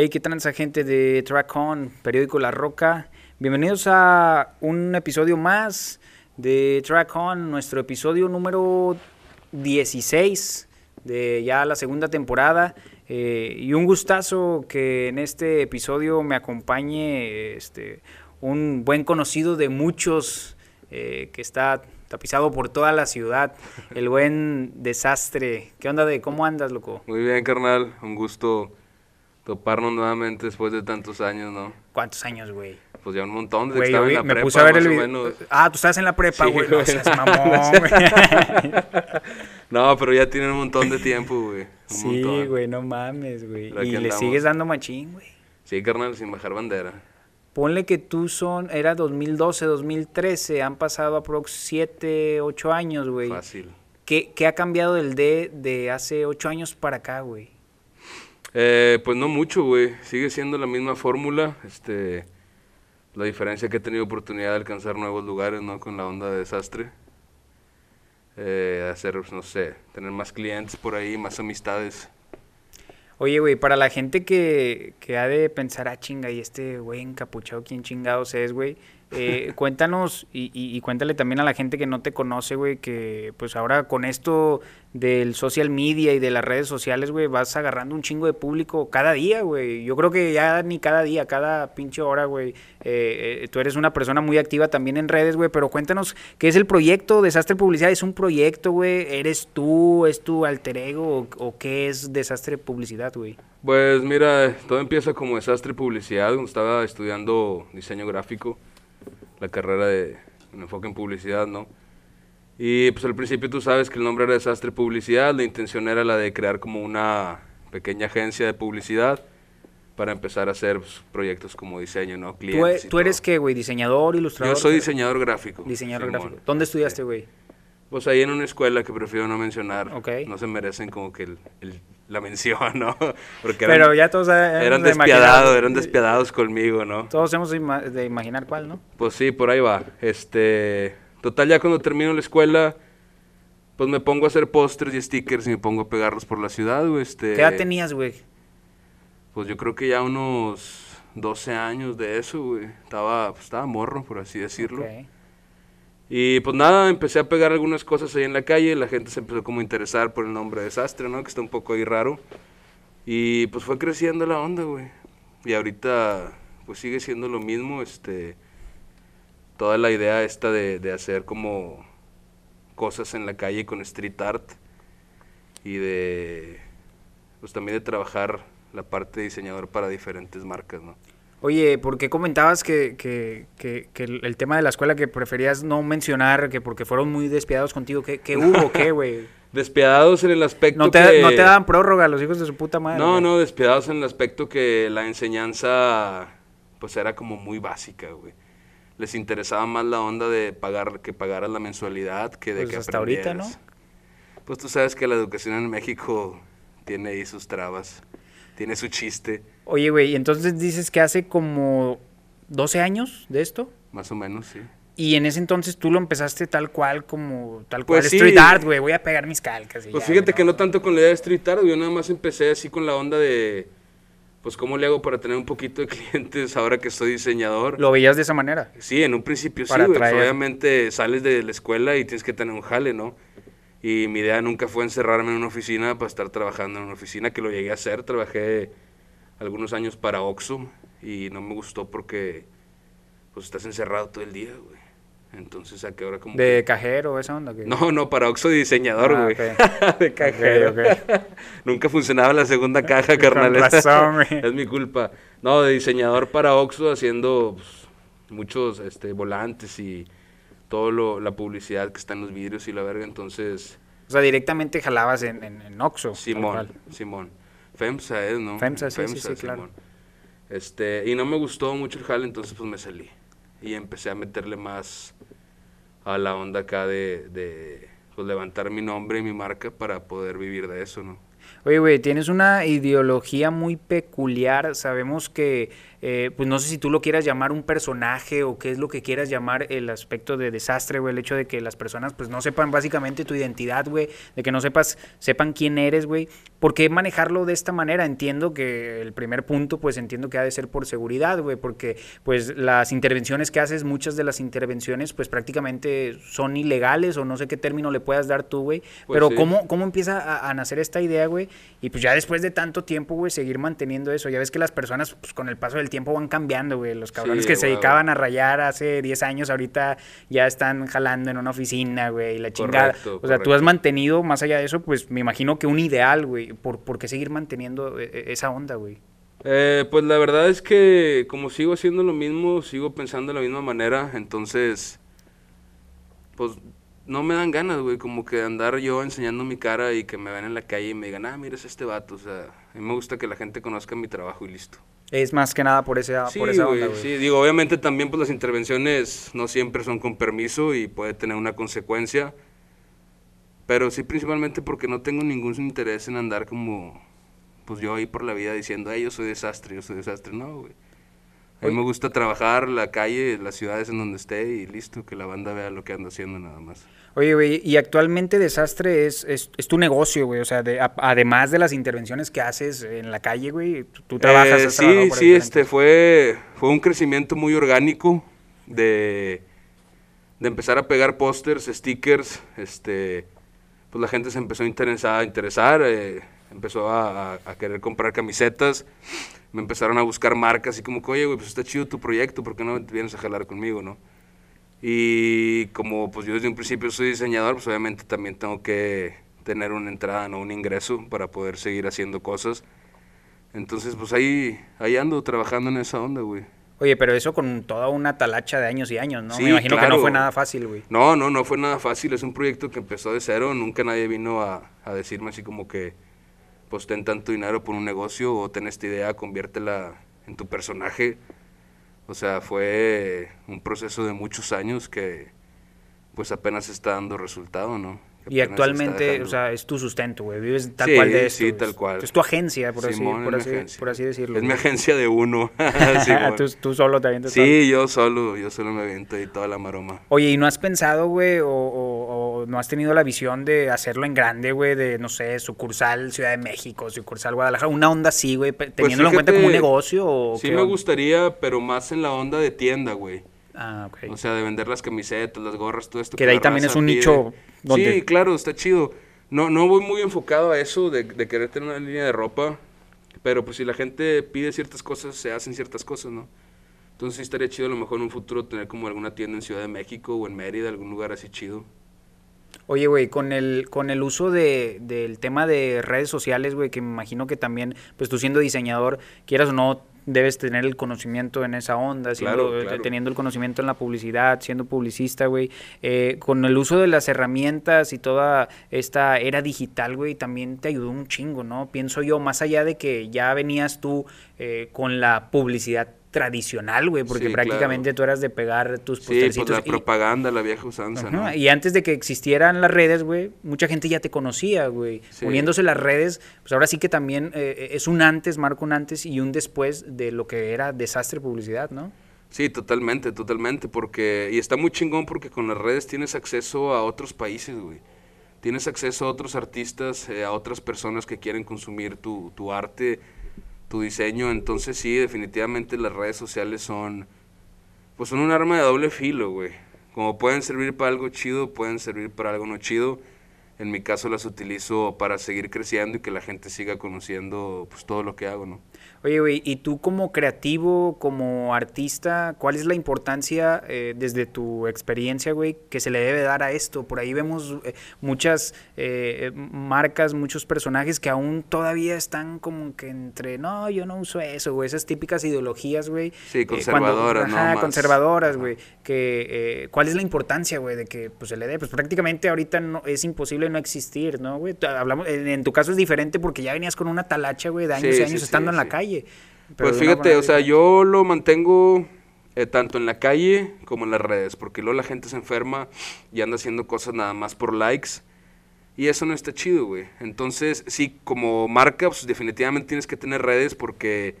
Hey, qué transa gente de Track On, periódico La Roca. Bienvenidos a un episodio más de Track On, nuestro episodio número 16 de ya la segunda temporada. Eh, y un gustazo que en este episodio me acompañe este, un buen conocido de muchos eh, que está tapizado por toda la ciudad, el buen desastre. ¿Qué onda de cómo andas, loco? Muy bien, carnal, un gusto toparnos nuevamente después de tantos años, ¿no? ¿Cuántos años, güey? Pues ya un montón, desde Güey, que estaba en la me prepa, puse a ver más el o video. menos. Ah, tú estás en la prepa, Sí, güey. No güey. seas mamón, güey. No, pero ya tienen un montón de tiempo, güey. un Sí, montón. güey, no mames, güey. Pero Y le andamos. sigues dando machín, güey. Sí, carnal, sin bajar bandera. Ponle que tú son, era 2012, 2013, han pasado aprox 7, 8 años, güey. Fácil. ¿Qué, ¿Qué ha cambiado del D de hace 8 años para acá, güey? Eh, pues no mucho, güey. Sigue siendo la misma fórmula. Este, la diferencia que he tenido oportunidad de alcanzar nuevos lugares, ¿no? Con la onda de desastre. Eh, hacer, no sé, tener más clientes por ahí, más amistades. Oye, güey, para la gente que, que ha de pensar, ah, chinga, y este güey encapuchado, ¿quién chingados es, güey? Eh, cuéntanos y, y, y cuéntale también a la gente que no te conoce, güey, que pues ahora con esto del social media y de las redes sociales, güey, vas agarrando un chingo de público cada día, güey. Yo creo que ya ni cada día, cada pinche hora, güey. Eh, eh, tú eres una persona muy activa también en redes, güey, pero cuéntanos qué es el proyecto Desastre Publicidad. ¿Es un proyecto, güey? ¿Eres tú? ¿Es tu alter ego? ¿O, qué es Desastre Publicidad, güey? Pues mira, todo empieza como desastre publicidad, estaba estudiando diseño gráfico, la carrera de un enfoque en publicidad, ¿no? Y pues al principio tú sabes que el nombre era desastre publicidad, la intención era la de crear como una pequeña agencia de publicidad para empezar a hacer pues, proyectos como diseño, ¿no? ¿Tú, Clientes. y tú eres qué, güey? ¿Diseñador, ilustrador? Yo soy diseñador gráfico. Diseñador Simón. gráfico. ¿Dónde estudiaste, güey? Pues ahí en una escuela que prefiero no mencionar. Ok. No se merecen como que el- el- la mención, ¿no? Porque Pero eran- ya todos eran despiadados, eran despiadados conmigo, ¿no? Todos hemos de ima- de imaginar cuál, ¿no? Pues sí, por ahí va. Este, total, ya cuando termino la escuela, pues me pongo a hacer pósters y stickers y me pongo a pegarlos por la ciudad, güey. Este, ¿Qué edad tenías, güey? Pues yo creo que ya unos 12 años de eso, güey. Estaba, pues, estaba morro, por así decirlo. Y pues nada, empecé a pegar algunas cosas ahí en la calle, la gente se empezó como a interesar por el nombre Desastre, ¿no? Que está un poco ahí raro. Y pues fue creciendo la onda, güey. Y ahorita pues sigue siendo lo mismo, este... Toda la idea esta de, de hacer como cosas en la calle con street art y de... Pues también de trabajar la parte de diseñador para diferentes marcas, ¿no? Oye, ¿por qué comentabas que, que, que, que el tema de la escuela que preferías no mencionar, que porque fueron muy despiadados contigo? ¿Qué, qué hubo? ¿Qué, güey? Despiadados en el aspecto No te, que... no te daban prórroga los hijos de su puta madre. No, güey? no, despiadados en el aspecto que la enseñanza pues era como muy básica, güey. Les interesaba más la onda de pagar que pagaras la mensualidad que de Pues que hasta ahorita, ¿no? Pues tú sabes que la educación en México tiene ahí sus trabas, tiene su chiste, Oye, güey, entonces dices que hace como 12 años de esto. más o menos, sí. Y en ese entonces tú lo empezaste tal cual como tal cual Pues sí. street art, güey. Voy a pegar mis calcas. y Pues ya, fíjate que no tanto con la idea de street art, yo nada más empecé así con la onda de pues cómo le hago para tener un poquito de clientes ahora que soy diseñador. Lo veías de esa manera. Sí, en un principio sí, Para güey. pues, obviamente sales de la escuela y tienes que tener un jale, ¿no? Y mi idea nunca fue encerrarme en una oficina para estar trabajando en una oficina, que lo llegué a hacer. Trabajé algunos años para Oxxo y no me gustó porque pues estás encerrado todo el día, güey. Entonces, ¿a qué hora como De que- cajero, esa onda. que- No, no, para Oxxo diseñador, Ah, güey. de cajero. Ok, ok. Nunca funcionaba la segunda caja, carnal. razón, es mi culpa. No, de diseñador para Oxxo haciendo pues, muchos este, volantes y todo lo, la publicidad que está en los vidrios y la verga. Entonces, O sea, directamente jalabas en, en, en Oxxo. Simón. Simón. FEMSA es, ¿no? FEMSA, sí, sí, sí, claro. Este, y no me gustó mucho el jale, entonces pues me salí. Y empecé a meterle más a la onda acá de, de pues, levantar mi nombre y mi marca para poder vivir de eso, ¿no? Oye, güey, tienes una ideología muy peculiar. Sabemos que eh, pues no sé si tú lo quieras llamar un personaje o qué es lo que quieras llamar el aspecto de desastre, güey, el hecho de que las personas pues no sepan básicamente tu identidad, güey, de que no sepas, sepan quién eres, güey. ¿Por qué manejarlo de esta manera? Entiendo que el primer punto, pues entiendo que ha de ser por seguridad, güey, porque pues las intervenciones que haces, muchas de las intervenciones, pues prácticamente son ilegales o no sé qué término le puedas dar tú, güey. Pues Pero sí. ¿cómo, ¿cómo empieza a, a nacer esta idea, güey? Y pues ya después de tanto tiempo, güey, seguir manteniendo eso. Ya ves que las personas, pues con el paso del tiempo van cambiando, güey. Los cabrones Sí, que se dedicaban a rayar hace 10 años, ahorita ya están jalando en una oficina, güey, y la chingada. Correcto, o sea, tú has mantenido, más allá de eso, pues me imagino que un ideal, güey. ¿Por, por qué seguir manteniendo eh, eh, esa onda, güey? Eh, pues la verdad es que como sigo haciendo lo mismo, sigo pensando de la misma manera, entonces, pues no me dan ganas, güey, como que andar yo enseñando mi cara y que me ven en la calle y me digan, ah, mira es este vato, o sea, a mí me gusta que la gente conozca mi trabajo y listo. Es más que nada por, ese, Sí, por esa onda, güey. sí, digo, obviamente también pues las intervenciones no siempre son con permiso y puede tener una consecuencia, pero sí principalmente porque no tengo ningún interés en andar como, pues yo ahí por la vida diciendo, ay, yo soy desastre, yo soy desastre, no, güey. A mí me gusta trabajar la calle, las ciudades en donde esté y listo, que la banda vea lo que ando haciendo nada más. Oye, güey, y actualmente Desastre es, es, es tu negocio, güey. O sea, de- a- además de las intervenciones que haces en la calle, güey, tú, tú trabajas. Eh, sí, sí, este fue, fue un crecimiento muy orgánico de, de empezar a pegar pósters, stickers, este, pues la gente se empezó a interesar, a interesar eh, empezó a, a- a querer comprar camisetas, me empezaron a buscar marcas y como que, oye, güey, pues está chido tu proyecto, ¿por qué no vienes a jalar conmigo, no? Y como pues yo desde un principio soy diseñador, pues obviamente también tengo que tener una entrada, no un ingreso para poder seguir haciendo cosas. Entonces, pues ahí, ahí ando trabajando en esa onda, güey. Oye, pero eso con toda una talacha de años y años, ¿no? Sí, Me imagino que no claro. fue nada fácil, güey. No, no, no fue nada fácil. Es un proyecto que empezó de cero. Nunca nadie vino a, a decirme así como que, pues ten tanto dinero por un negocio o ten esta idea, conviértela en tu personaje. O sea, fue un proceso de muchos años que, pues apenas está dando resultado, ¿no? Que Y actualmente, o sea, es tu sustento, güey. Vives tal Sí, cual de esto. sí, tal cual. Es tu agencia, por, así, Simón, por, así, mi agencia. por así decirlo. Es mi agencia de uno. Simón. tú, tú solo te avientas todo. Sí, yo solo, yo solo me aviento ahí toda la maroma. Oye, ¿y no has pensado, güey, o, o- o no has tenido la visión de hacerlo en grande, güey, de, no sé, sucursal Ciudad de México, sucursal Guadalajara, una onda así, güey, pe- teniéndolo en cuenta como un Pues negocio o Sí me onda? gustaría, pero más en la onda de tienda, güey. Ah, ok. O sea, de vender las camisetas, las gorras, todo esto. Que de ahí también es un pide. nicho donde- Sí, claro, está chido. No, no voy muy enfocado a eso de, de querer tener una línea de ropa, pero pues si la gente pide ciertas cosas, se hacen ciertas cosas, ¿no? Entonces sí estaría chido a lo mejor en un futuro tener como alguna tienda en Ciudad de México o en Mérida, algún lugar así chido. Oye, güey, con el, con el uso de, del tema de redes sociales, güey, que me imagino que también, pues tú siendo diseñador, quieras o no, debes tener el conocimiento en esa onda, siendo- Claro, eh, claro. teniendo el conocimiento en la publicidad, siendo publicista, güey. Eh, con el uso de las herramientas y toda esta era digital, güey, también te ayudó un chingo, ¿no? Pienso yo, más allá de que ya venías tú eh, con la publicidad tradicional, güey, porque Sí, prácticamente claro. tú eras de pegar tus Sí, pues postercitos la y- propaganda, la vieja usanza, ¿no? Y antes de que existieran las redes, güey, mucha gente ya te conocía, güey. Sí. Uniéndose las redes, pues ahora sí que también eh, es un antes, marca un antes y un después de lo que era desastre publicidad, ¿no? Sí, totalmente, totalmente, porque, y está muy chingón porque con las redes tienes acceso a otros países, güey. Tienes acceso a otros artistas, eh, a otras personas que quieren consumir tu, tu arte, tu diseño, entonces sí, definitivamente las redes sociales son, pues son un arma de doble filo, güey. Como pueden servir para algo chido, pueden servir para algo no chido. En mi caso las utilizo para seguir creciendo y que la gente siga conociendo pues todo lo que hago, ¿no? Oye, güey, y tú como creativo, como artista, ¿cuál es la importancia eh, desde tu experiencia, güey, que se le debe dar a esto? Por ahí vemos eh, muchas eh, marcas, muchos personajes que aún todavía están como que entre, no, yo no uso eso, güey, esas típicas ideologías, güey. Sí, eh, cuando- conservadoras, ¿no? Ajá, Más- conservadoras, güey. Que, eh, ¿Cuál es la importancia, güey, de que pues, se le dé? Pues prácticamente ahorita no, es imposible no existir, ¿no, güey? Hablamos, en, en tu caso es diferente porque ya venías con una talacha, güey, de años Sí, y años sí, estando sí, en la sí. Calle. Pero Pues fíjate, o sea, yo lo mantengo eh, tanto en la calle como en las redes, porque luego la gente se enferma y anda haciendo cosas nada más por likes. Y eso no está chido, güey. Entonces, sí, como marca, pues definitivamente tienes que tener redes porque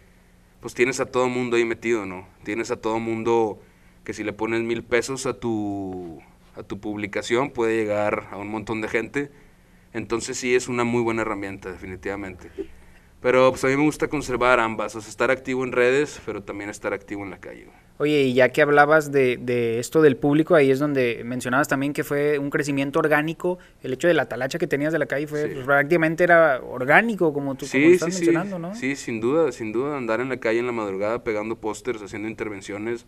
pues tienes a todo mundo ahí metido, ¿no? Tienes a todo mundo que si le pones mil pesos a tu, a tu publicación puede llegar a un montón de gente. Entonces sí es una muy buena herramienta, definitivamente. Pero pues a mí me gusta conservar ambas, o sea, estar activo en redes, pero también estar activo en la calle. güey. Oye, y ya que hablabas de, de esto del público, ahí es donde mencionabas también que fue un crecimiento orgánico. El hecho de la talacha que tenías de la calle fue Sí. pues, prácticamente era orgánico, como tú como estás sí, sí. mencionando, ¿no? Sí, sin duda, sin duda, andar en la calle en la madrugada pegando pósters, haciendo intervenciones.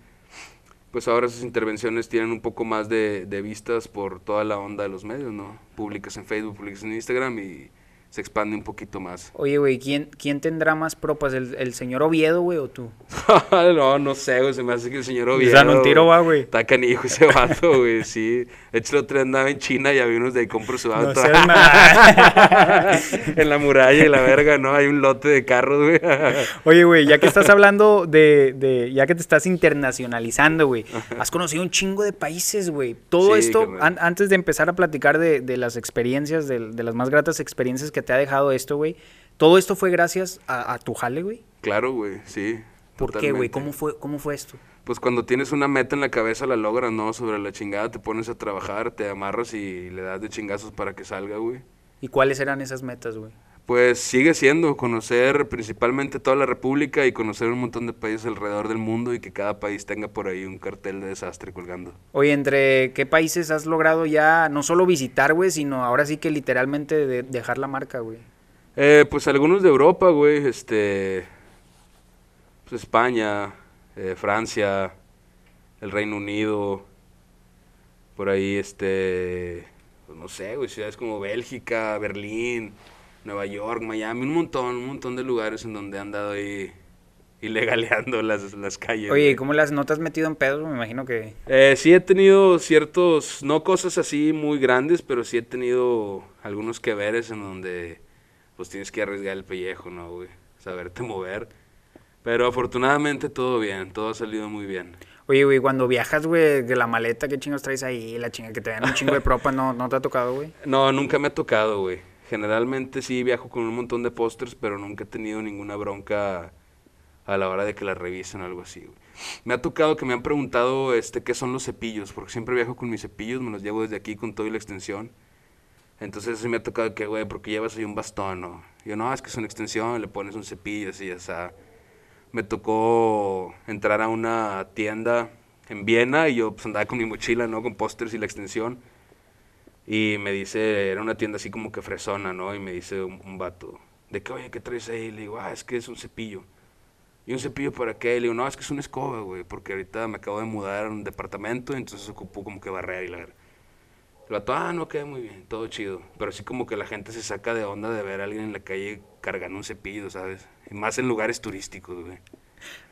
Pues ahora esas intervenciones tienen un poco más de, de vistas por toda la onda de los medios, ¿no? Públicas en Facebook, públicas en Instagram y se expande un poquito más. Oye, güey, ¿quién, ¿quién tendrá más propas? ¿El, el señor Oviedo, güey, o tú? no, no sé, güey, se me hace que el señor Oviedo... dan un tiro, va, güey. Está canijo ese vato, güey, sí. De hecho, el otro día andaba en China y había unos de ahí compro su No auto. en la muralla y la verga, ¿no? Hay un lote de carros, güey. Oye, güey, ya que estás hablando de, de, ya que te estás internacionalizando, güey, has conocido un chingo de países, güey. Todo Sí, esto, an- antes de empezar a platicar de, de las experiencias, de, de las más gratas experiencias que te ha dejado esto, güey, todo esto fue gracias a, a tu jale, güey. claro, güey, sí. ¿Por qué, güey? ¿Cómo fue, ¿Cómo fue esto? Pues cuando tienes una meta en la cabeza la logras, ¿no? Sobre la chingada te pones a trabajar, te amarras y le das de chingazos para que salga, güey. ¿Y cuáles eran esas metas, güey? Pues sigue siendo conocer principalmente toda la República y conocer un montón de países alrededor del mundo y que cada país tenga por ahí un cartel de desastre colgando. Oye, ¿entre qué países has logrado ya no solo visitar, güey, sino ahora sí que literalmente de- dejar la marca, güey? Eh, pues algunos de Europa, güey, este... Pues España, eh, Francia, el Reino Unido, por ahí, este... Pues no sé, güey, ciudades como Bélgica, Berlín, Nueva York, Miami, un montón, un montón de lugares en donde han dado ahí ilegaleando las, las calles. Oye, güey. ¿y cómo las notas metido en pedos? Me imagino que... Eh, sí he tenido ciertos, no cosas así muy grandes, pero sí he tenido algunos que veres en donde pues tienes que arriesgar el pellejo, ¿no, güey? Saberte mover. Pero afortunadamente todo bien, todo ha salido muy bien. Oye, güey, cuando viajas, güey, de la maleta, ¿qué chingos traes ahí? La chinga que te dan un chingo de propa, ¿no, no te ha tocado, güey? No, nunca me ha tocado, güey. Generalmente sí viajo con un montón de pósters, pero nunca he tenido ninguna bronca a la hora de que la revisen o algo así. Me ha tocado que me han preguntado este, qué son los cepillos, porque siempre viajo con mis cepillos, me los llevo desde aquí con todo y la extensión. Entonces me ha tocado que, güey, porque llevas ahí un bastón. Yo, no, es que es una extensión, le pones un cepillo, así, o sea. Me tocó entrar a una tienda en Viena y yo pues andaba con mi mochila, ¿no? Con pósters y la extensión. Y me dice, era una tienda así como que fresona, ¿no? Y me dice un, un vato, de que, oye, ¿qué traes ahí? Le digo, ah, es que es un cepillo. ¿Y un cepillo para qué? Le digo, no, es que es una escoba, güey, porque ahorita me acabo de mudar a un departamento, entonces ocupó como que barrer y la. El vato, ah, no, queda muy bien, todo chido. Pero así como que la gente se saca de onda de ver a alguien en la calle cargando un cepillo, ¿sabes? Y más en lugares turísticos, güey.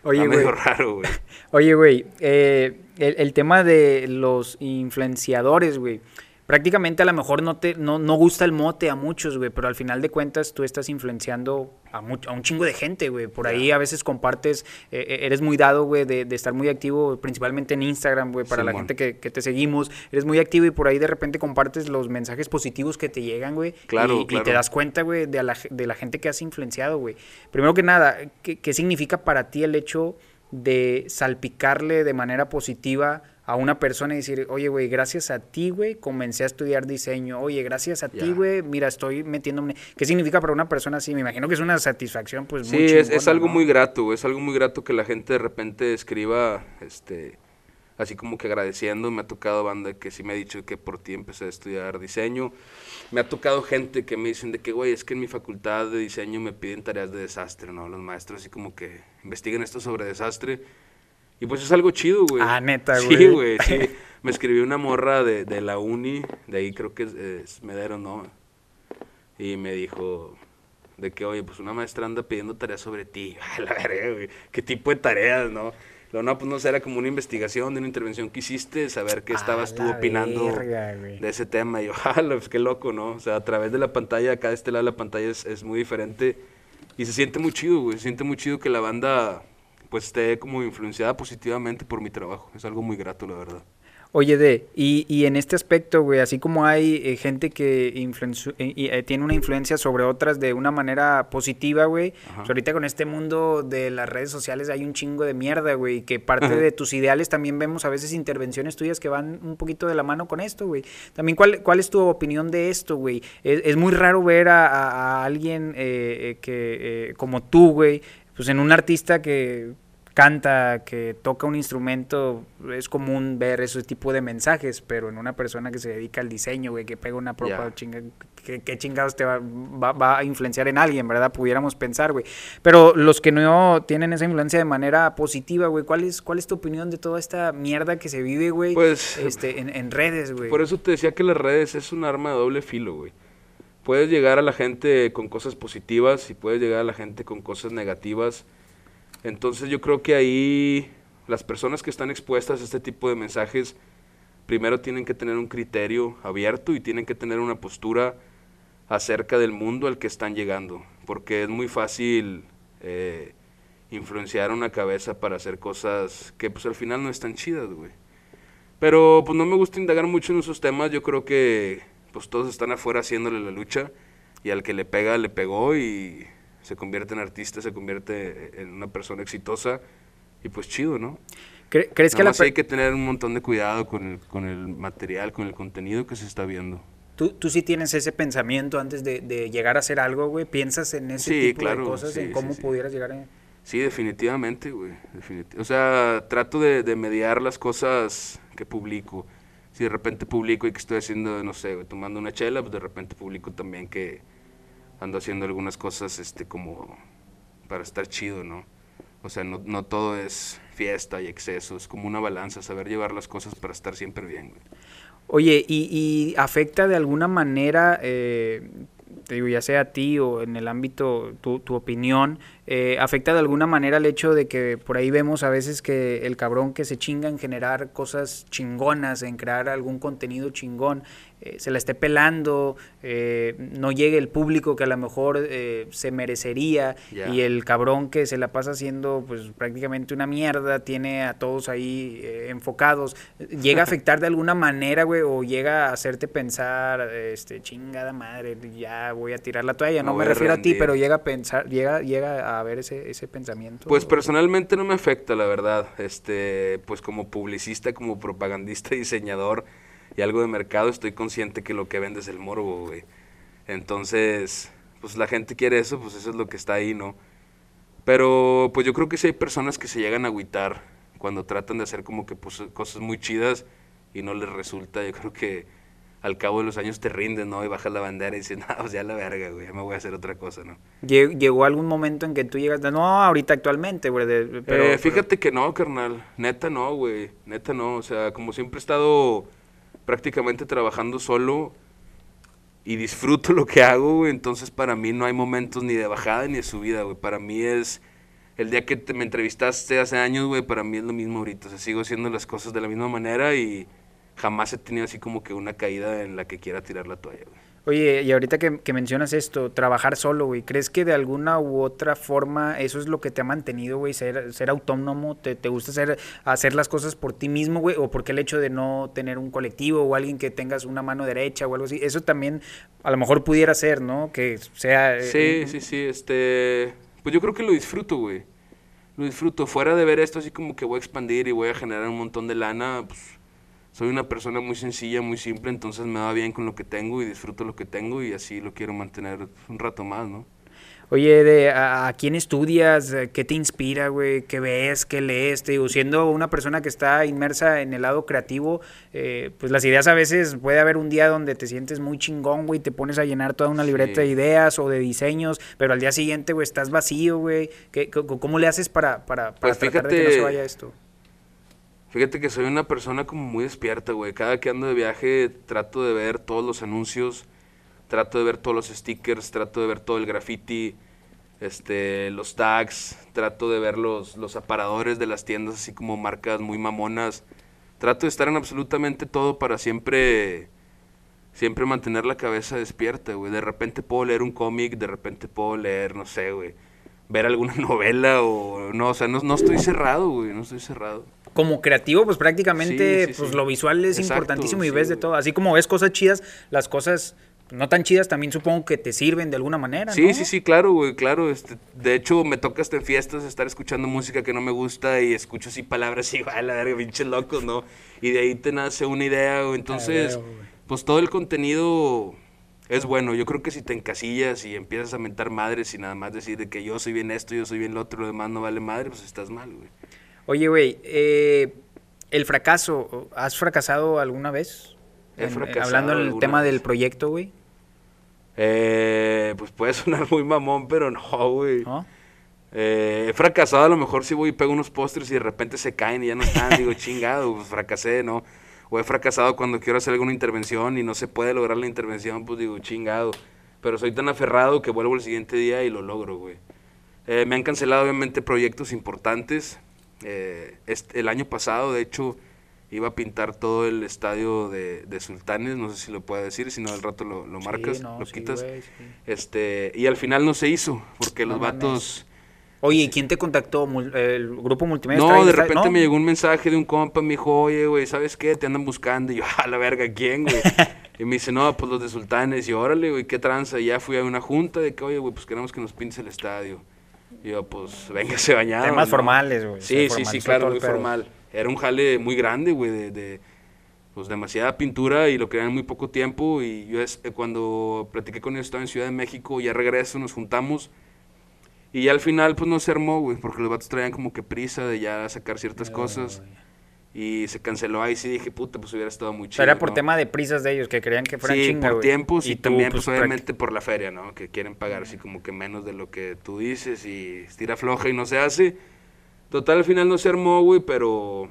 Oye, Está güey. medio raro, güey. Oye, güey, eh, el, el tema de los influenciadores, güey. Prácticamente a lo mejor no te no, no gusta el mote a muchos, güey, pero al final de cuentas tú estás influenciando a, much- a un chingo de gente, güey. Por ahí a veces compartes, eh, eh, eres muy dado, güey, de, de estar muy activo, principalmente en Instagram, güey, para la gente que, que te seguimos. Eres muy activo y por ahí de repente compartes los mensajes positivos que te llegan, güey. Claro, y, y claro. te das cuenta, güey, de, la de la gente que has influenciado, güey. Primero que nada, ¿qué, qué significa para ti el hecho de salpicarle de manera positiva a una persona y decir, oye, güey, gracias a ti, güey, comencé a estudiar diseño. Oye, gracias a ti, güey, mira, estoy metiéndome. ¿Qué significa para una persona así? Me imagino que es una satisfacción, pues, Sí, muy es, es chingona, algo ¿no? muy grato, güey, es algo muy grato que la gente de repente escriba, este, así como que agradeciendo. Me ha tocado banda que sí me ha dicho que por ti empecé a estudiar diseño. Me ha tocado gente que me dicen de que, güey, es que en mi facultad de diseño me piden tareas de desastre, ¿no? Los maestros así como que investiguen esto sobre desastre. Y pues es algo chido, güey. Ah, neta, Sí, güey. güey, sí. Me escribió una morra de, de la uni, de ahí creo que es, es Medero, ¿no? Y me dijo de que, oye, pues una maestra anda pidiendo tareas sobre ti. A la verga, güey. ¿Qué tipo de tareas, no? Lo no, pues no sé, era como una investigación de una intervención que hiciste, saber qué estabas tú opinando verga, güey. de ese tema. Y yo, jala, pues qué loco, ¿no? O sea, a través de la pantalla, acá de este lado de la pantalla es, es muy diferente. Y se siente muy chido, güey. Se siente muy chido que la banda, pues, esté como influenciada positivamente por mi trabajo. Es algo muy grato, la verdad. Oye, de, y, y en este aspecto, güey, así como hay eh, gente que eh, eh, tiene una influencia sobre otras de una manera positiva, güey, pues ahorita con este mundo de las redes sociales hay un chingo de mierda, güey, que parte Ajá. de tus ideales también vemos a veces intervenciones tuyas que van un poquito de la mano con esto, güey. También, ¿cuál, cuál es tu opinión de esto, güey? Es, es muy raro ver a, a- a alguien que, como tú, güey, pues en un artista que canta, que toca un instrumento, es común ver ese tipo de mensajes, pero en una persona que se dedica al diseño, güey, que pega una propa, Ya. chinga, ¿qué, qué chingados te va, va- va a influenciar en alguien, verdad? Pudiéramos pensar, güey. Pero los que no tienen esa influencia de manera positiva, güey, ¿cuál es, ¿cuál es tu opinión de toda esta mierda que se vive, güey, Pues, este, en, en redes, güey? Por eso te decía que las redes es un arma de doble filo, güey. Puedes llegar a la gente con cosas positivas y puedes llegar a la gente con cosas negativas. Entonces yo creo que ahí las personas que están expuestas a este tipo de mensajes primero tienen que tener un criterio abierto y tienen que tener una postura acerca del mundo al que están llegando. Porque es muy fácil eh, influenciar una cabeza para hacer cosas que pues al final no están chidas, güey. Pero pues no me gusta indagar mucho en esos temas. Yo creo que pues todos están afuera haciéndole la lucha y al que le pega le pegó y se convierte en artista, se convierte en una persona exitosa y pues chido, ¿no? ¿Cre- ¿Crees que la más hay que tener un montón de cuidado con el, con el material, con el contenido que se está viendo. ¿Tú, tú sí tienes ese pensamiento antes de, de llegar a hacer algo, güey? ¿Piensas en ese Sí, tipo claro, de cosas, sí, en cómo sí, pudieras llegar a... Sí, definitivamente, güey. definiti- O sea, trato de, de mediar las cosas que publico. Si de repente publico y que estoy haciendo, no sé, tomando una chela, pues de repente publico también que ando haciendo algunas cosas, este, como para estar chido, ¿no? O sea, no, no todo es fiesta y exceso, es como una balanza, saber llevar las cosas para estar siempre bien, güey. Oye, ¿y, y afecta de alguna manera, eh, te digo, ya sea a ti o en el ámbito, tu, tu opinión, eh, afecta de alguna manera el hecho de que por ahí vemos a veces que el cabrón que se chinga en generar cosas chingonas, en crear algún contenido chingón, eh, se la esté pelando, eh, no llegue el público que a lo mejor eh, se merecería y el cabrón que se la pasa haciendo pues prácticamente una mierda, tiene a todos ahí enfocados, llega a afectar de alguna manera, güey, o llega a hacerte pensar, este, chingada madre, ya voy a tirar la toalla, no Me refiero a ti, pero llega a pensar, llega, llega a ese pensamiento. Pues personalmente no me afecta, la verdad. Este, pues como publicista, como propagandista, diseñador y algo de mercado, estoy consciente que lo que vende es el morbo, güey. Entonces, pues la gente quiere eso, pues eso es lo que está ahí, ¿no? Pero pues yo creo que sí hay personas que se llegan a agüitar cuando tratan de hacer como que pues, cosas muy chidas y no les resulta. Yo creo que al cabo de los años te rindes, ¿no? Y bajas la bandera y dices, no, pues ya la verga, güey, ya me voy a hacer otra cosa, ¿no? Lle- ¿Llegó algún momento en que tú llegas, no, ahorita actualmente, güey, de- pero... Eh, fíjate que no, carnal. Neta no, güey. Neta no. O sea, como siempre he estado prácticamente trabajando solo y disfruto lo que hago, güey. Entonces para mí no hay momentos ni de bajada ni de subida, güey. Para mí es... El día que te, me entrevistaste hace años, güey, para mí es lo mismo ahorita. O sea, sigo haciendo las cosas de la misma manera y jamás he tenido así como que una caída en la que quiera tirar la toalla, güey. Oye, y ahorita que, que mencionas esto, trabajar solo, güey, ¿crees que de alguna u otra forma eso es lo que te ha mantenido, güey, ser, ser autónomo? ¿Te, te gusta hacer, hacer las cosas por ti mismo, güey? ¿O porque el hecho de no tener un colectivo o alguien que tengas una mano derecha o algo así? Eso también a lo mejor pudiera ser, ¿no? Que sea... eh, Sí, sí, sí, este, pues yo creo que lo disfruto, güey. Lo disfruto. Fuera de ver esto así como que voy a expandir y voy a generar un montón de lana, pues soy una persona muy sencilla, muy simple, entonces me va bien con lo que tengo y disfruto lo que tengo y así lo quiero mantener un rato más, ¿no? Oye, de, a, a quién estudias? ¿Qué te inspira, güey? ¿Qué ves? ¿Qué lees? Te digo, siendo una persona que está inmersa en el lado creativo, eh, pues las ideas a veces puede haber un día donde te sientes muy chingón, güey, te pones a llenar toda una libreta de ideas o de diseños, pero al día siguiente, güey, estás vacío, güey. ¿Qué- c- ¿Cómo le haces para, para, para Pues tratar de que no se vaya esto? Fíjate que soy una persona como muy despierta, güey. Cada que ando de viaje trato de ver todos los anuncios, trato de ver todos los stickers, trato de ver todo el graffiti, este, los tags, trato de ver los, los aparadores de las tiendas, así como marcas muy mamonas. Trato de estar en absolutamente todo para siempre, siempre mantener la cabeza despierta, güey. De repente puedo leer un cómic, de repente puedo leer, no sé, güey, ver alguna novela o no, o sea, no, no estoy cerrado, güey, no estoy cerrado. Como creativo, pues prácticamente Sí, sí, pues sí. lo visual es Exacto, importantísimo y ves de todo. Así como ves cosas chidas, las cosas no tan chidas también supongo que te sirven de alguna manera, Sí, ¿no? sí, sí, claro, güey, claro. Este, de hecho, me toca hasta en fiestas estar escuchando música que no me gusta y escucho así palabras igual, la verga, pinches locos, ¿no? Y de ahí te nace una idea, güey. Entonces, güey. pues todo el contenido es bueno. Yo creo que si te encasillas y empiezas a mentar madres y nada más decir de que yo soy bien esto, yo soy bien lo otro, lo demás no vale madre, pues estás mal, güey. Oye, güey, eh, el fracaso, ¿has fracasado alguna vez? He En- fracasado hablando del tema vez. del proyecto, güey, Eh, pues puede sonar muy mamón, pero no, güey. ¿no? Eh, he fracasado, a lo mejor si voy y pego unos postres y de repente se caen y ya no están, digo, chingado, pues fracasé, ¿no? O he fracasado cuando quiero hacer alguna intervención y no se puede lograr la intervención, pues digo, chingado. Pero soy tan aferrado que vuelvo el siguiente día y lo logro, güey. Eh, me han cancelado obviamente proyectos importantes. Eh, este- el año pasado, de hecho, iba a pintar todo el estadio de, de Sultanes, no sé si lo puedo decir, si no al rato lo, lo marcas, Sí, no, lo sí, quitas. sí. Este, y al final no se hizo, porque No los mames. vatos... Oye, ¿y quién te contactó? ¿El grupo multimedia? No, de repente ¿No? me llegó un mensaje de un compa, me dijo, oye, güey, ¿sabes qué? Te andan buscando. Y yo, a la verga, ¿quién, güey? y me dice, no, pues los de Sultanes. Y yo, órale, güey, ¿qué tranza? Y ya fui a una junta de que, oye, güey, pues queremos que nos pintes el estadio. Y yo, pues, véngase bañado. Temas ¿no? formales, güey. Sí, sí, sí, claro, muy formal. Era un jale muy grande, güey, de, de, pues demasiada pintura y lo querían en muy poco tiempo. Y yo es, eh, cuando platiqué con ellos, estaba en Ciudad de México, ya regreso, nos juntamos. Y ya al final, pues no se armó, güey, porque los vatos traían como que prisa de ya sacar ciertas cosas. Y se canceló ahí, sí dije, puta, pues hubiera estado muy chido. Pero era por ¿no? tema de prisas de ellos, que querían que fueran Sí, chinga, por tiempos y, tú, también, pues, prácti- obviamente por la feria, ¿no? Que quieren pagar así como que menos de lo que tú dices y tira floja y no se hace. Total, al final no se armó, güey, pero...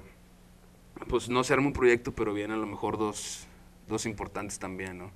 Pues no se armó un proyecto, pero vienen a lo mejor dos, dos importantes también, ¿no?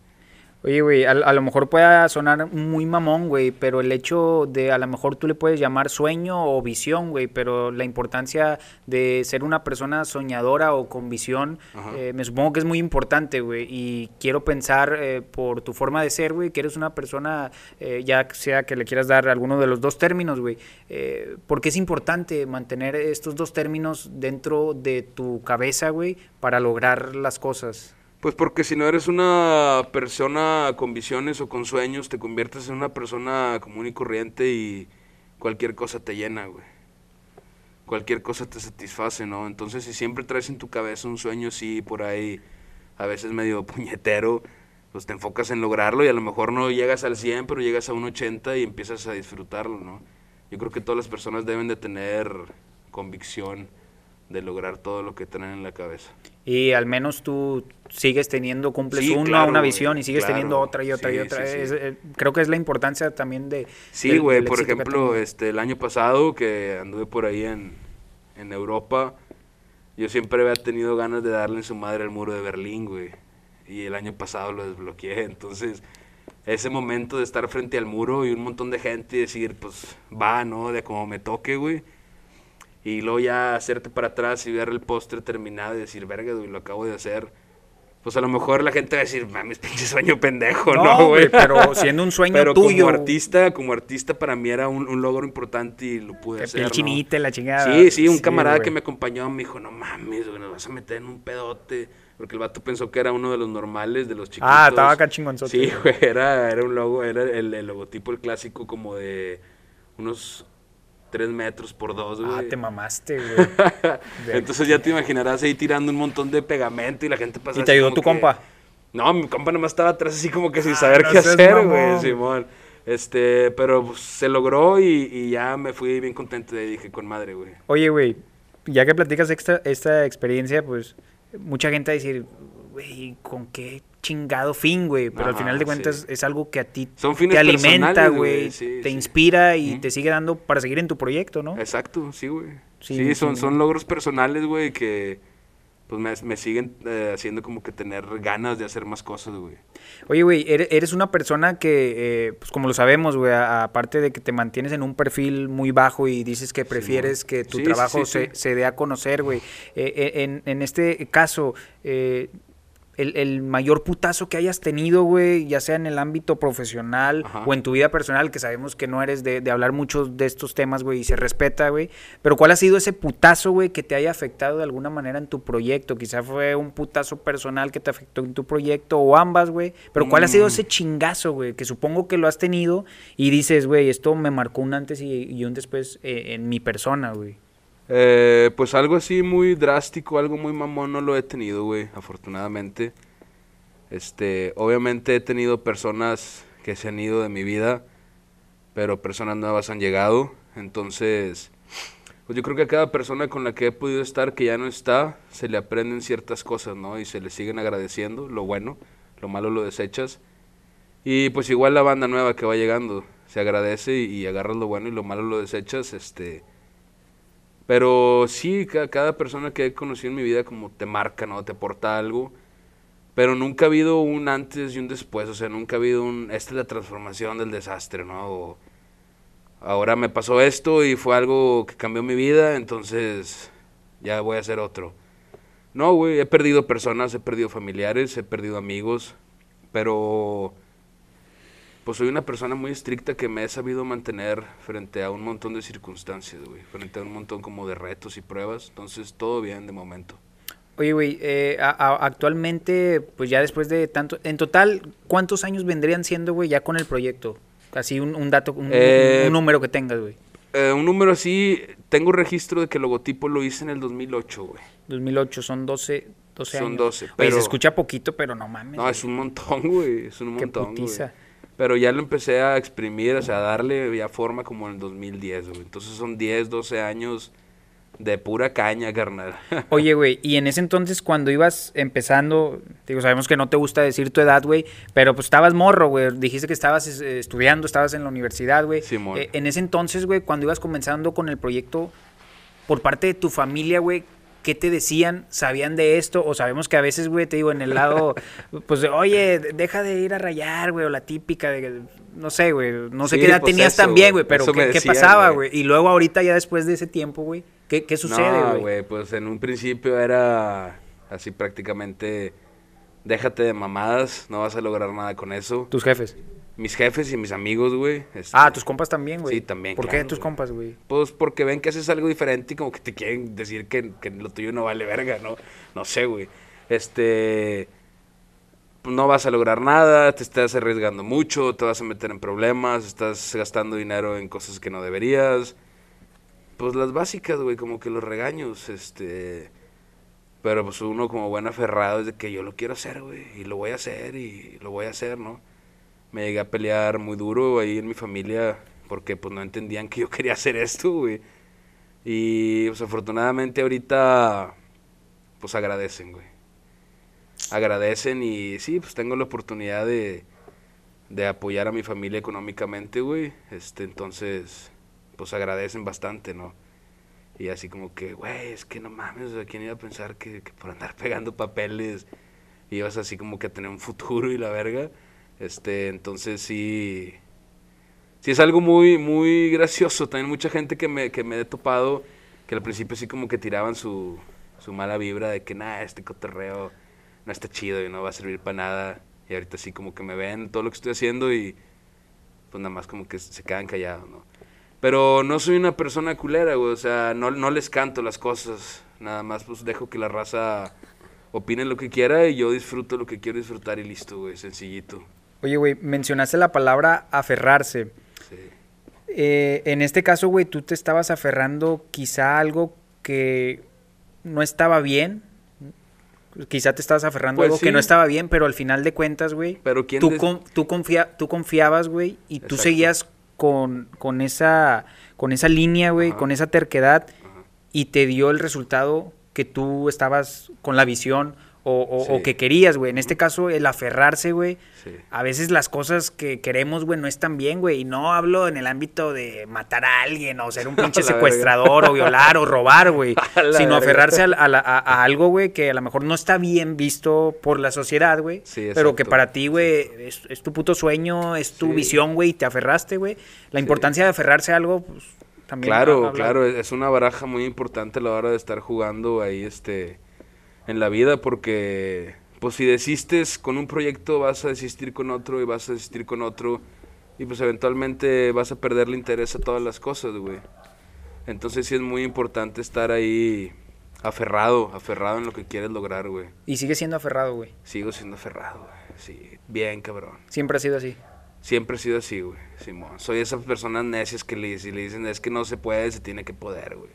Oye, güey, a, a lo mejor pueda sonar muy mamón, güey, pero el hecho de a lo mejor tú le puedes llamar sueño o visión, güey, pero la importancia de ser una persona soñadora o con visión, eh, me supongo que es muy importante, güey, y quiero pensar eh, por tu forma de ser, güey, que eres una persona, eh, ya sea que le quieras dar alguno de los dos términos, güey, eh, porque es importante mantener estos dos términos dentro de tu cabeza, güey, para lograr las cosas. Pues porque si no eres una persona con visiones o con sueños, te conviertes en una persona común y corriente y cualquier cosa te llena, güey. Cualquier cosa te satisface, ¿no? Entonces, si siempre traes en tu cabeza un sueño así, por ahí, a veces medio puñetero, pues te enfocas en lograrlo y a lo mejor no llegas al 100, pero llegas a un 80 y empiezas a disfrutarlo, ¿no? Yo creo que todas las personas deben de tener convicción de lograr todo lo que tienen en la cabeza. Y al menos tú sigues teniendo, cumples Sí, una, claro, una visión y sigues claro. teniendo otra y otra y Sí, otra. sí. Es, eh, creo que es la importancia también de... Sí, güey, por ejemplo, este, el año pasado que anduve por ahí en, en Europa, yo siempre había tenido ganas de darle en su madre al muro de Berlín, güey. Y el año pasado lo desbloqueé, entonces ese momento de estar frente al muro y un montón de gente y decir, pues va, ¿no? De como me toque, güey. Y luego ya hacerte para atrás y ver el póster terminado y decir, verga, güey, lo acabo de hacer. Pues a lo mejor la gente va a decir, mames, pinche sueño pendejo, ¿no, güey? pero siendo un sueño Pero tuyo. como artista, como artista para mí era un, un logro importante y lo pude hacer, piel ¿no? chinita la chingada. Sí, sí, un camarada que me acompañó me dijo, no mames, güey, nos vas a meter en un pedote. Porque el vato pensó que era uno de los normales, de los chiquitos. Ah, estaba acá chingonzote. Sí, güey, era, era un logo, era el, el logotipo, el clásico como de unos 3 metros por 2, güey. Ah, te mamaste, güey. Entonces ya te imaginarás ahí tirando un montón de pegamento y la gente pasa ¿Y te ayudó tu que- compa? No, mi compa nomás estaba atrás así como que sin Ah, saber no qué hacer, güey, Simón. Este, pero pues, se logró y, y ya me fui bien contento y dije, con madre, güey. Oye, güey, ya que platicas esta, esta experiencia, pues mucha gente va a decir, güey, ¿con qué chingado fin, güey? Pero al final de cuentas sí. es algo que a ti Son te alimenta, güey, sí, te sí. inspira y te sigue dando para seguir en tu proyecto, ¿no? Exacto, sí, güey. Sí, son, son logros personales, güey, que pues me, me siguen eh, haciendo como que tener ganas de hacer más cosas, güey. Oye, güey, ere- eres una persona que, eh, pues como lo sabemos, güey, aparte de que te mantienes en un perfil muy bajo y dices que prefieres que tu Sí, trabajo sí, se, se dé a conocer, güey. Eh, eh, en, en este caso, eh, el, el mayor putazo que hayas tenido, güey, ya sea en el ámbito profesional Ajá. o en tu vida personal, que sabemos que no eres de, de hablar mucho de estos temas, güey, y se respeta, güey. Pero ¿cuál ha sido ese putazo, güey, que te haya afectado de alguna manera en tu proyecto? Quizá fue un putazo personal que te afectó en tu proyecto o ambas, güey. Pero ¿cuál ha sido Mm. ese chingazo, güey? Que supongo que lo has tenido y dices, güey, esto me marcó un antes y, y un después eh, en mi persona, güey. Eh, pues algo así muy drástico, algo muy mamón no lo he tenido, güey, afortunadamente. Este, obviamente he tenido personas que se han ido de mi vida, pero personas nuevas han llegado. Entonces, pues yo creo que a cada persona con la que he podido estar que ya no está, se le aprenden ciertas cosas, ¿no? Y se le siguen agradeciendo, lo bueno, lo malo lo desechas. Y pues igual la banda nueva que va llegando, se agradece y, y agarras lo bueno y lo malo lo desechas, este... Pero sí, ca- cada, persona que he conocido en mi vida como te marca, ¿no? Te aporta algo. Pero nunca ha habido un antes y un después, o sea, nunca ha habido un... Esta es la transformación del desastre, ¿no? O, ahora me pasó esto y fue algo que cambió mi vida, entonces ya voy a hacer otro. No, güey, he perdido personas, he perdido familiares, he perdido amigos, pero pues soy una persona muy estricta que me he sabido mantener frente a un montón de circunstancias, güey, frente a un montón como de retos y pruebas, entonces todo bien de momento. Oye, güey, eh, actualmente, pues ya después de tanto, en total, ¿cuántos años vendrían siendo, güey, ya con el proyecto? Así un, un dato, un, Eh, un número que tengas, güey. Eh, un número así, tengo registro de que el logotipo lo hice en el 2008, güey. 2008, son 12, 12 Son años. 12, Oye, pero- se escucha poquito, pero no mames. No, güey. es un montón, güey, es un Qué montón, güey. Pero ya lo empecé a exprimir, o sea, a darle ya forma como en el 2010, güey. Entonces son 10, 12 años de pura caña, carnal. Oye, güey, y en ese entonces cuando ibas empezando, digo, sabemos que no te gusta decir tu edad, güey, pero pues estabas morro, güey, dijiste que estabas eh, estudiando, estabas en la universidad, güey. Simón. Eh, en ese entonces, güey, cuando ibas comenzando con el proyecto, por parte de tu familia, güey, ¿qué te decían? ¿Sabían de esto? O sabemos que a veces, güey, te digo, en el lado, pues, de, oye, deja de ir a rayar, güey, o la típica de, no sé, güey, no sé Sí, qué edad pues tenías eso, también, güey, pero ¿qué, qué pasaba, güey. Y luego ahorita, ya después de ese tiempo, güey, ¿qué, qué sucede, no, güey? güey, pues en un principio era así prácticamente, déjate de mamadas, no vas a lograr nada con eso. Tus jefes. Mis jefes y mis amigos, güey. este, Ah, tus compas también, güey. Sí, también, ¿Por qué tus güey. compas, güey? Pues porque ven que haces algo diferente y como que te quieren decir que, que lo tuyo no vale verga, ¿no? No sé, güey. Este. pues, No vas a lograr nada, te estás arriesgando mucho, te vas a meter en problemas, estás gastando dinero en cosas que no deberías. Pues las básicas, güey, como que los regaños, este. Pero pues uno como buen aferrado es de que yo lo quiero hacer, güey, y lo voy a hacer, y lo voy a hacer, ¿no? Me llegué a pelear muy duro ahí en mi familia porque pues no entendían que yo quería hacer esto, güey. Y pues afortunadamente ahorita pues agradecen, güey. Agradecen y sí, pues tengo la oportunidad de, de apoyar a mi familia económicamente, güey. Este, entonces, pues agradecen bastante, ¿no? Y así como que, güey, es que no mames, sea, ¿quién iba a pensar que, que por andar pegando papeles ibas así como que a tener un futuro y la verga? Este, entonces sí, sí es algo muy, muy gracioso. También mucha gente que me, que me he topado, que al principio sí como que tiraban su, su mala vibra de que, nada, este cotorreo no está chido y no va a servir para nada. Y ahorita sí como que me ven todo lo que estoy haciendo y pues nada más como que se quedan callados, ¿no? Pero no soy una persona culera, güey, o sea, no, no les canto las cosas, nada más pues dejo que la raza opine lo que quiera y yo disfruto lo que quiero disfrutar y listo, güey, sencillito. Oye, güey, mencionaste la palabra aferrarse. Sí. Eh, en este caso, güey, tú te estabas aferrando quizá a algo que no estaba bien. Quizá te estabas aferrando a Pues algo que no estaba bien, pero al final de cuentas, güey, Pero quién tú, des- con- tú, confiabas, güey, y tú seguías con, con, esa, con esa línea, güey, con esa terquedad, Ajá. y te dio el resultado que tú estabas con la visión o, o- o que querías, güey. En este caso, el aferrarse, güey, Sí. a veces las cosas que queremos, güey, no están bien, güey. Y no hablo en el ámbito de matar a alguien o ser un pinche secuestrador o violar o robar, güey. Sino verga. aferrarse a, a la- a- a algo, güey, que a lo mejor no está bien visto por la sociedad, güey. Sí, pero que para ti, güey, es, es tu puto sueño, es tu visión, güey, y te aferraste, güey. La importancia de aferrarse a algo, pues, también. Claro, claro, es una baraja muy importante a la hora de estar jugando ahí este en la vida porque pues si desistes con un proyecto, vas a desistir con otro y vas a desistir con otro. Y pues eventualmente vas a perderle interés a todas las cosas, güey. Entonces sí es muy importante estar ahí aferrado, aferrado en lo que quieres lograr, güey. Y sigue siendo aferrado, güey. Sigo siendo aferrado, güey. Sí, bien cabrón. Siempre ha sido así. Siempre he sido así, güey. Simón. Soy esas personas necias que le, si le dicen es que no se puede, se tiene que poder, güey.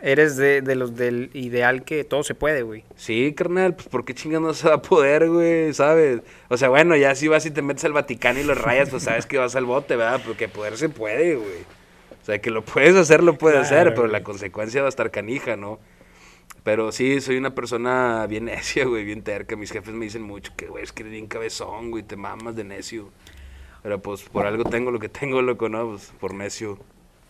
Eres de, de los del ideal que todo se puede, güey. Sí, carnal, pues ¿por qué chingas no se va a poder, güey? ¿Sabes? O sea, bueno, ya si vas y te metes al Vaticano y los rayas, pues sabes que vas al bote, ¿verdad? Porque poder se puede, güey. O sea, que lo puedes hacer, lo puedes Claro, hacer, pero la consecuencia va a estar canija, ¿no? Pero sí, soy una persona bien necia, güey, bien terca. Mis jefes me dicen mucho que, güey, es que eres bien cabezón, güey, te mamas de necio. Pero pues por algo tengo lo que tengo, loco, ¿no? Pues por necio.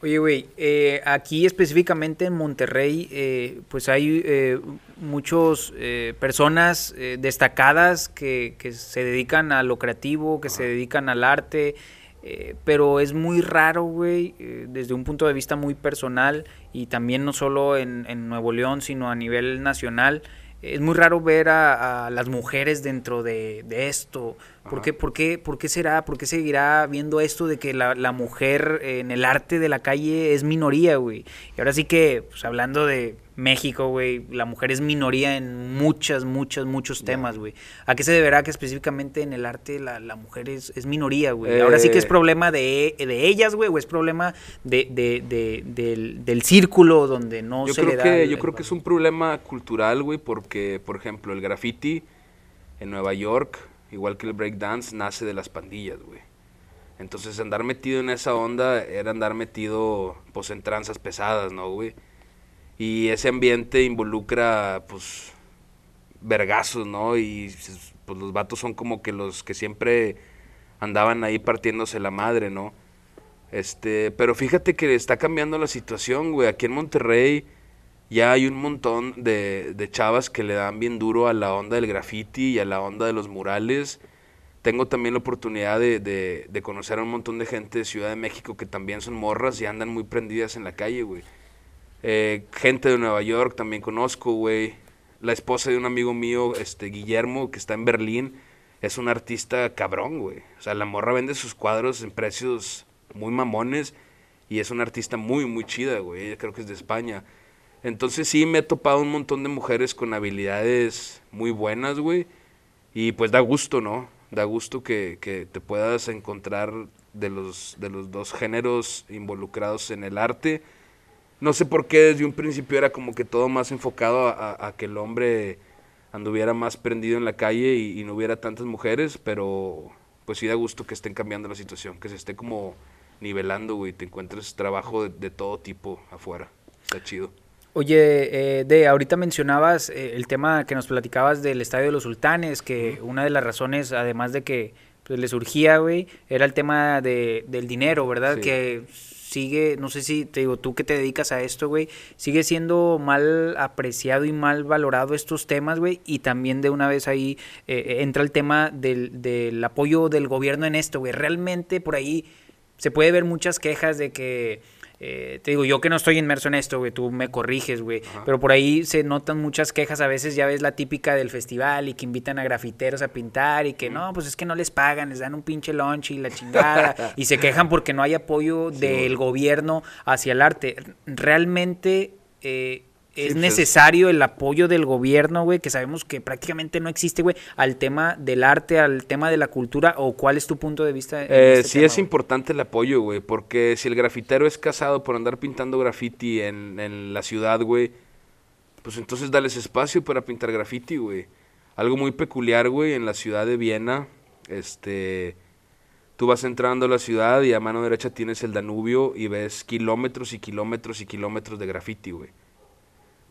Oye, güey, eh, aquí específicamente en Monterrey, eh, pues hay eh, muchas personas eh, destacadas que, que se dedican a lo creativo, que se dedican al arte, eh, pero es muy raro, güey, eh, desde un punto de vista muy personal y también no solo en, en Nuevo León, sino a nivel nacional. Es muy raro ver a, a las mujeres dentro de, de esto. ¿Por qué, por, qué, ¿Por qué será? ¿Por qué seguirá viendo esto de que la, la mujer en el arte de la calle es minoría, güey? Y ahora sí que, pues hablando de México, güey, la mujer es minoría en muchas, muchas, muchos temas, güey. ¿A qué se deberá que específicamente en el arte la, la mujer es, es minoría, güey? Ahora sí que es Eh. problema de, de ellas, güey, o es problema de, de- de- del, del círculo donde no yo se creo le da. que el- yo el creo que es un problema cultural, güey, porque por ejemplo, el graffiti en Nueva York, igual que el breakdance, nace de las pandillas, güey. Entonces, andar metido en esa onda era andar metido pues en tranzas pesadas, ¿no, güey? Y ese ambiente involucra pues vergazos, ¿no? Y pues los vatos son como que los que siempre andaban ahí partiéndose la madre, ¿no? Este, pero fíjate que está cambiando la situación, güey. Aquí en Monterrey ya hay un montón de, de chavas que le dan bien duro a la onda del graffiti y a la onda de los murales. Tengo también la oportunidad de, de- de conocer a un montón de gente de Ciudad de México que también son morras y andan muy prendidas en la calle, güey. Eh, gente de Nueva York también conozco, güey. La esposa de un amigo mío, este Guillermo, que está en Berlín, es un artista cabrón, güey. O sea, la morra vende sus cuadros en precios muy mamones y es una artista muy, muy chida, güey. Ella creo que es de España. Entonces sí me he topado un montón de mujeres con habilidades muy buenas, güey. Y pues da gusto, ¿no? Da gusto que, que te puedas encontrar de los, de los dos géneros involucrados en el arte. No sé por qué desde un principio era como que todo más enfocado a, a- que el hombre anduviera más prendido en la calle y, y no hubiera tantas mujeres, pero pues sí da gusto que estén cambiando la situación, que se esté como nivelando, güey, te encuentres trabajo de, de todo tipo afuera. Está chido. Oye, eh, de ahorita mencionabas eh, el tema que nos platicabas del Estadio de los Sultanes, que una de las razones, además de que pues, le surgía, güey, era el tema de, del dinero, ¿verdad? Sí. Que sigue, no sé si te digo, tú que te dedicas a esto, güey, sigue siendo mal apreciado y mal valorado estos temas, güey, y también de una vez ahí eh, entra el tema del, del apoyo del gobierno en esto, güey. Realmente por ahí se puede ver muchas quejas de que, eh, te digo, yo que no estoy inmerso en esto, güey, tú me corriges, güey, pero por ahí se notan muchas quejas, a veces ya ves la típica del festival y que invitan a grafiteros a pintar y que no, pues es que no les pagan, les dan un pinche lunch y la chingada y se quejan porque no hay apoyo Sí, del güey. gobierno hacia el arte. Realmente... eh, Sí, es pues, necesario el apoyo del gobierno, güey, que sabemos que prácticamente no existe, güey, al tema del arte, al tema de la cultura, o cuál es tu punto de vista? Eh, este sí tema, es importante el apoyo, güey, porque si el grafitero es casado por andar pintando graffiti en, en la ciudad, güey, pues entonces dales espacio para pintar graffiti, güey. Algo muy peculiar, güey, en la ciudad de Viena, este, tú vas entrando a la ciudad y a mano derecha tienes el Danubio y ves kilómetros y kilómetros y kilómetros de graffiti, güey.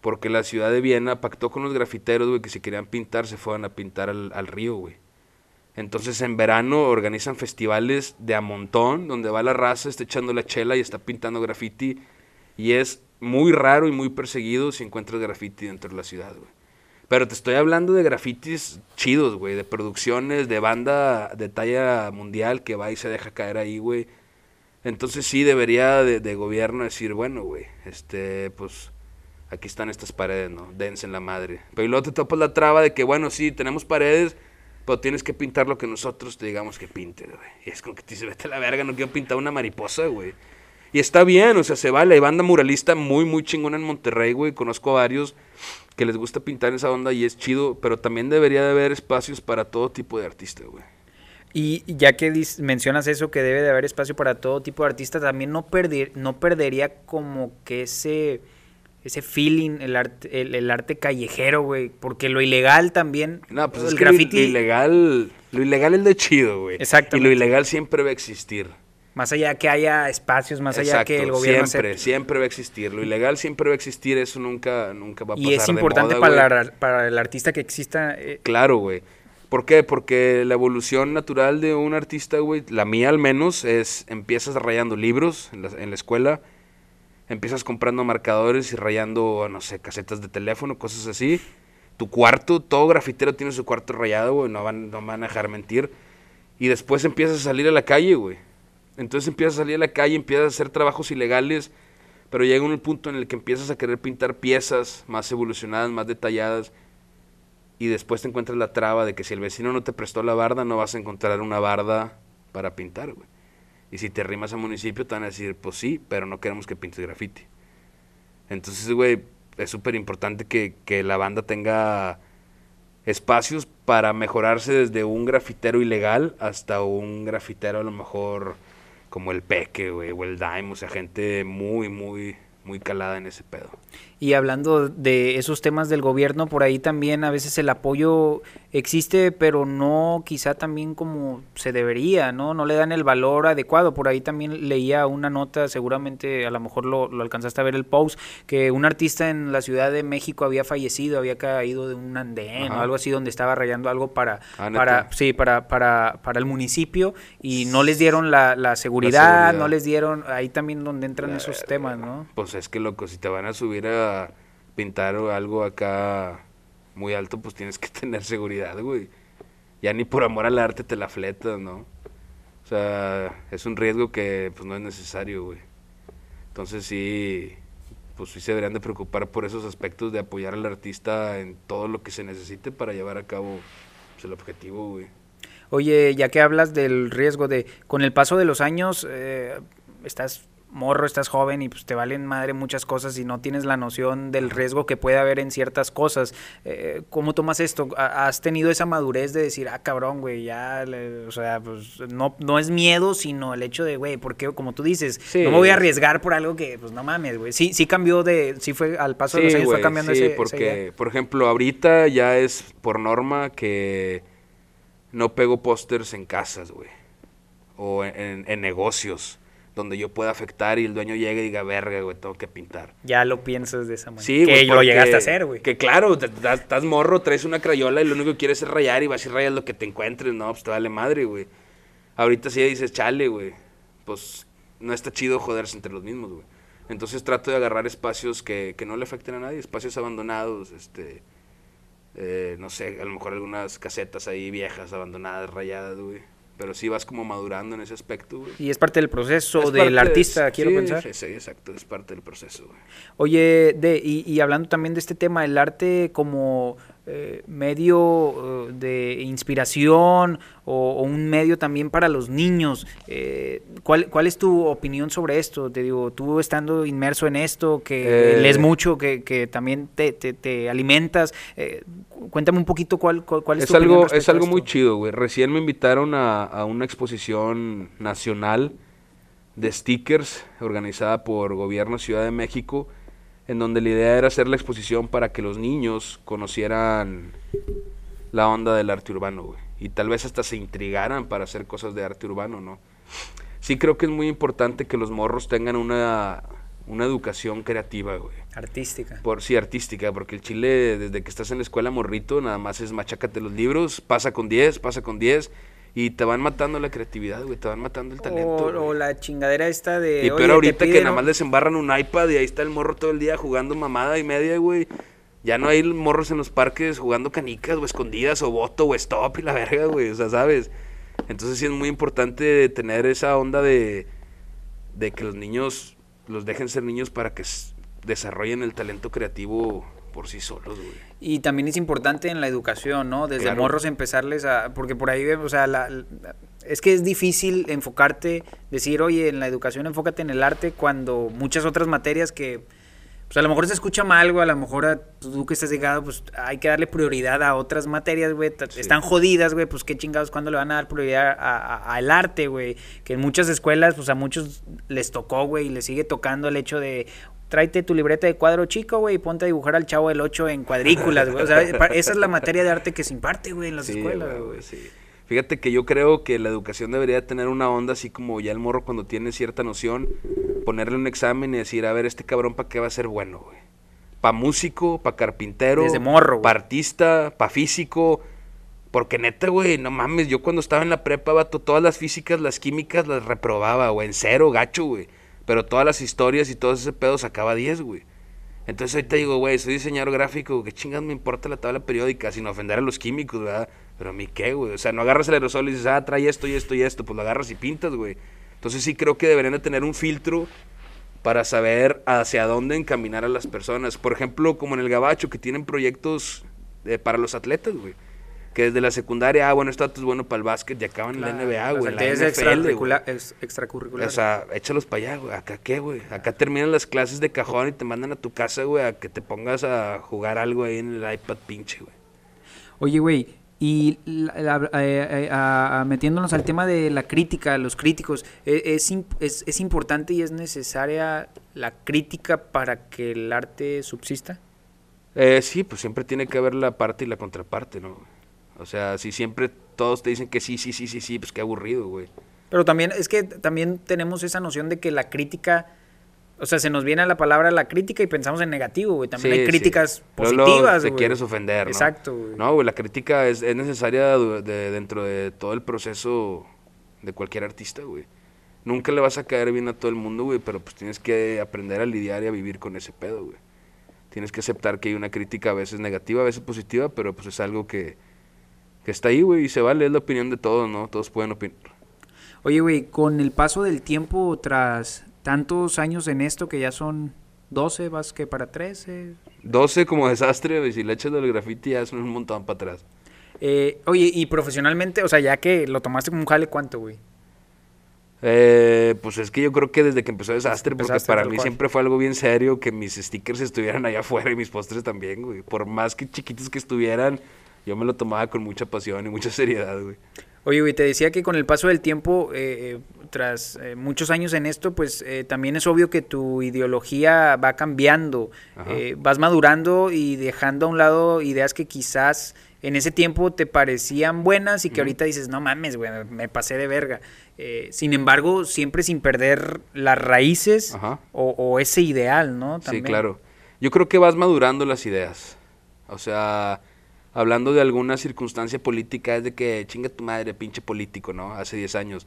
Porque la ciudad de Viena pactó con los grafiteros, güey, que si querían pintar se fueran a pintar al, al río, güey. Entonces en verano organizan festivales de a montón, donde va la raza, está echando la chela y está pintando graffiti. Y es muy raro y muy perseguido si encuentras graffiti dentro de la ciudad, güey. Pero te estoy hablando de grafitis chidos, güey, de producciones, de banda de talla mundial que va y se deja caer ahí, güey. Entonces sí debería de, de gobierno decir, bueno, güey, este, pues aquí están estas paredes, ¿no? Dense en la madre. Pero luego te topas la traba de que, bueno, sí, tenemos paredes, pero tienes que pintar lo que nosotros te digamos que pintes, güey. Y es como que te dice, vete a la verga, no quiero pintar una mariposa, güey. Y está bien, o sea, se vale. Hay banda muralista muy, muy chingona en Monterrey, güey. Conozco a varios que les gusta pintar esa onda y es chido, pero también debería de haber espacios para todo tipo de artista, güey. Y ya que mencionas eso, que debe de haber espacio para todo tipo de artista, también no, no perdería como que ese ese feeling, el arte, el, arte callejero, güey. Porque lo ilegal también. No, pues el es que graffiti. Lo, ilegal, lo ilegal es de chido, güey. Exacto. Y lo ilegal siempre va a existir. Más allá que haya espacios, más allá que el gobierno siempre, siempre va a existir. Lo ilegal siempre va a existir, eso nunca, nunca va a pasar. Y es importante para, para, el artista que exista. Eh, claro, güey. ¿Por qué? Porque la evolución natural de un artista, güey, la mía al menos, es empiezas rayando libros en la, en la escuela empiezas comprando marcadores y rayando, no sé, casetas de teléfono, cosas así. Tu cuarto, todo grafitero tiene su cuarto rayado, güey, no van, no van a dejar mentir. Y después empiezas a salir a la calle, güey. Entonces empiezas a salir a la calle, empiezas a hacer trabajos ilegales, pero llega un punto en el que empiezas a querer pintar piezas más evolucionadas, más detalladas, y después te encuentras la traba de que si el vecino no te prestó la barda, no vas a encontrar una barda para pintar, güey. Y si te rimas al municipio, te van a decir, pues sí, pero no queremos que pintes graffiti. Entonces, güey, es súper importante que, que la banda tenga espacios para mejorarse desde un grafitero ilegal hasta un grafitero a lo mejor como el Peque, güey, o el Dime, o sea, gente muy, muy, muy calada en ese pedo. Y hablando de esos temas del gobierno, por ahí también a veces el apoyo existe, pero no quizá también como se debería, ¿no? No le dan el valor adecuado. Por ahí también leía una nota, seguramente a lo mejor lo, alcanzaste a ver el post, que un artista en la Ciudad de México había fallecido, había caído de un andén o algo así donde estaba rayando algo para, ah, para sí, para, para, para el municipio y no les dieron la, la, seguridad, no les dieron, ahí también donde entran esos temas, ¿no? Pues es que loco, si te van a subir a pintar algo acá muy alto, pues tienes que tener seguridad, güey. Ya ni por amor al arte te la fletas, ¿no? O sea, es un riesgo que pues no es necesario, güey. Entonces sí, pues sí se deberían de preocupar por esos aspectos de apoyar al artista en todo lo que se necesite para llevar a cabo pues, el objetivo, güey. Oye, ya que hablas del riesgo de, con el paso de los años, eh, estás morro, estás joven y pues te valen madre muchas cosas y no tienes la noción del riesgo que puede haber en ciertas cosas. Eh, ¿Cómo tomas esto? ¿Has tenido esa madurez de decir, ah, cabrón, güey, ya, o sea, pues no, no es miedo, sino el hecho de, güey, porque como tú dices, no me voy a arriesgar por algo que, pues no mames, güey. Sí, sí cambió de, sí fue al paso de los años fue cambiando sí, porque, por ejemplo, ahorita ya es por norma que no pego pósters en casas, güey, o en, en negocios donde yo pueda afectar y el dueño llegue y diga, verga, güey, tengo que pintar. Ya lo piensas de esa manera. Sí, Que lo llegaste a hacer, güey. Que claro, estás morro, traes una crayola y lo único que quieres es rayar y vas a ir rayar lo que te encuentres, no, pues te vale madre, güey. Ahorita sí dices, chale, güey, pues no está chido joderse entre los mismos, güey. Entonces trato de agarrar espacios que, que no le afecten a nadie, espacios abandonados, este, eh, no sé, a lo mejor algunas casetas ahí viejas, abandonadas, rayadas, güey pero sí vas como madurando en ese aspecto, güey. Y es parte del proceso del artista, quiero pensar. Sí, sí, exacto, es parte del proceso, güey. Oye, de, y, y hablando también de este tema, el arte como eh, medio eh, de inspiración o, un medio también para los niños. Eh, ¿cuál, ¿Cuál es tu opinión sobre esto? Te digo, tú estando inmerso en esto, que lees mucho, que, que también te, te, alimentas, cuéntame un poquito cuál, cuál, es, es tu algo, opinión Es algo muy chido, güey. Recién me invitaron a, a una exposición nacional de stickers organizada por Gobierno Ciudad de México en donde la idea era hacer la exposición para que los niños conocieran la onda del arte urbano, güey. Y tal vez hasta se intrigaran para hacer cosas de arte urbano, ¿no? Sí creo que es muy importante que los morros tengan una, una educación creativa, güey. Artística. Por, sí, artística, porque el chile, desde que estás en la escuela morrito, nada más es machácate los libros, pasa con 10, pasa con 10, y te van matando la creatividad, güey, te van matando el talento. O, la chingadera esta de. Y pero ahorita que nada más les embarran un iPad y ahí está el morro todo el día jugando mamada y media, güey. Ya no hay morros en los parques jugando canicas o escondidas o voto o stop y la verga, güey. O sea, ¿sabes? Entonces sí es muy importante tener esa onda de, de que los niños los dejen ser niños para que desarrollen el talento creativo por sí solos, güey. Y también es importante en la educación, ¿no? Desde Claro. morros empezarles a... Porque por ahí, o sea, la- la- es que es difícil enfocarte, decir, oye, en la educación enfócate en el arte cuando muchas otras materias que... Pues a lo mejor se escucha mal, güey, a lo mejor a tú que estás llegado, pues hay que darle prioridad a otras materias, güey. Sí. Están jodidas, güey, pues qué chingados, ¿cuándo le van a dar prioridad al arte, güey? Que en muchas escuelas, pues a muchos les tocó, güey, y les sigue tocando el hecho de, tráete tu libreta de cuadro chico, güey, y ponte a dibujar al chavo del 8 en cuadrículas, güey. O sea, esa es la materia de arte que se imparte, güey, en las Sí, escuelas, güey, sí. Fíjate que yo creo que la educación debería tener una onda así como ya el morro cuando tiene cierta noción, ponerle un examen y decir, a ver, este cabrón para qué va a ser bueno, güey. Pa músico, pa carpintero, Desde morro, güey. pa artista, pa físico. Porque neta, güey, no mames, yo cuando estaba en la prepa, vato, todas las físicas, las químicas las reprobaba, güey, en cero, gacho, güey. Pero todas las historias y todo ese pedo sacaba 10, güey. Entonces ahorita digo, güey, soy diseñador gráfico, ¿qué chingas me importa la tabla periódica? Sin ofender a los químicos, ¿verdad? Pero a mí qué, güey. O sea, no agarras el aerosol y dices, ah, trae esto y esto y esto. Pues lo agarras y pintas, güey. Entonces sí creo que deberían de tener un filtro para saber hacia dónde encaminar a las personas. Por ejemplo, como en el Gabacho, que tienen proyectos eh, para los atletas, güey. Que desde la secundaria, ah, bueno, esto es bueno para el básquet y acaban en la NBA, güey. actividades extracurriculares. O sea, échalos para allá, güey. ¿Acá qué, güey? Acá terminan las clases de cajón y te mandan a tu casa, güey, a que te pongas a jugar algo ahí en el iPad pinche, güey. Oye, güey, y la- la- eh, eh, a- a- metiéndonos al tema de la crítica, los críticos, eh, es, es, es importante y es necesaria la crítica para que el arte subsista? Eh, sí, pues siempre tiene que haber la parte y la contraparte, ¿no? O sea, si siempre todos te dicen que sí, sí, sí, sí, sí, pues qué aburrido, güey. Pero también es que también tenemos esa noción de que la crítica, o sea, se nos viene a la palabra la crítica y pensamos en negativo, güey. También Sí, hay sí. críticas luego positivas, te güey. quieres ofender, ¿no? Exacto, güey. No, güey, la crítica es, es necesaria de- dentro de todo el proceso de cualquier artista, güey. Nunca le vas a caer bien a todo el mundo, güey, pero pues tienes que aprender a lidiar y a vivir con ese pedo, güey. Tienes que aceptar que hay una crítica a veces negativa, a veces positiva, pero pues es algo que, que está ahí, güey, y se vale, es la opinión de todos, ¿no? Todos pueden opinar. Oye, güey, con el paso del tiempo, tras tantos años en esto, que ya son 12, vas que para 13. 12 como desastre, güey, si le echas del graffiti ya son un montón para atrás. Eh, oye, y profesionalmente, o sea, ya que lo tomaste como un jale, ¿cuánto, güey? Eh, pues es que yo creo que desde que empezó Desastre, porque para mí cual. siempre fue algo bien serio que mis stickers estuvieran allá afuera y mis postres también, güey. Por más que chiquitos que estuvieran, yo me lo tomaba con mucha pasión y mucha seriedad, güey. Oye, güey, te decía que con el paso del tiempo, eh, eh, tras eh, muchos años en esto, pues eh, también es obvio que tu ideología va cambiando, vas madurando y dejando a un lado ideas que quizás en ese tiempo te parecían buenas y que ahorita dices, no mames, güey, me- pasé de verga. Sin embargo, siempre sin perder las raíces o, o ese ideal, ¿no? Sí, claro. Yo creo que vas madurando las ideas. O sea, hablando de alguna circunstancia política, es de que chinga tu madre, pinche político, ¿no? Hace 10 años.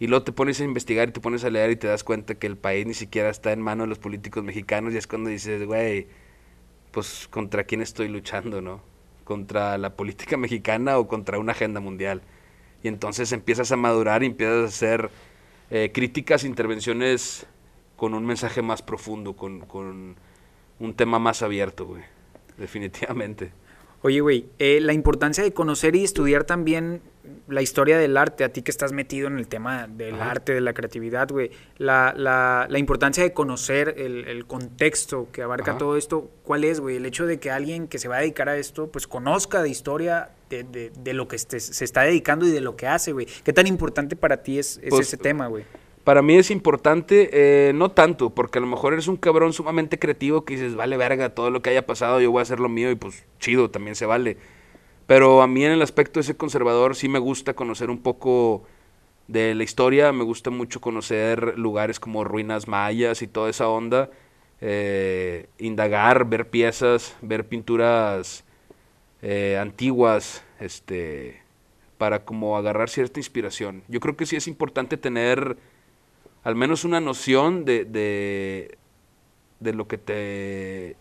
Y luego te pones a investigar y te pones a leer y te das cuenta que el país ni siquiera está en manos de los políticos mexicanos y es cuando dices, güey, pues contra quién estoy luchando, ¿no? Contra la política mexicana o contra una agenda mundial. Y entonces empiezas a madurar y empiezas a hacer eh, críticas, intervenciones con un mensaje más profundo, con, con un tema más abierto, güey. Definitivamente. Oye, güey, eh, la importancia de conocer y estudiar también la historia del arte, a ti que estás metido en el tema del Ajá. arte, de la creatividad, güey, la, la, la importancia de conocer el, el contexto que abarca Ajá. todo esto, ¿cuál es, güey? El hecho de que alguien que se va a dedicar a esto, pues conozca de historia de, de, de lo que este- se está dedicando y de lo que hace, güey. ¿Qué tan importante para ti es, es Pues, ese tema, güey? Para mí es importante, eh, no tanto, porque a lo mejor eres un cabrón sumamente creativo que dices, vale verga, todo lo que haya pasado, yo voy a hacer lo mío y pues chido, también se vale. Pero a mí en el aspecto de ese conservador sí me gusta conocer un poco de la historia, me gusta mucho conocer lugares como ruinas mayas y toda esa onda, eh, indagar, ver piezas, ver pinturas eh, antiguas, este, para como agarrar cierta inspiración. Yo creo que sí es importante tener al menos una noción de, de, de lo que te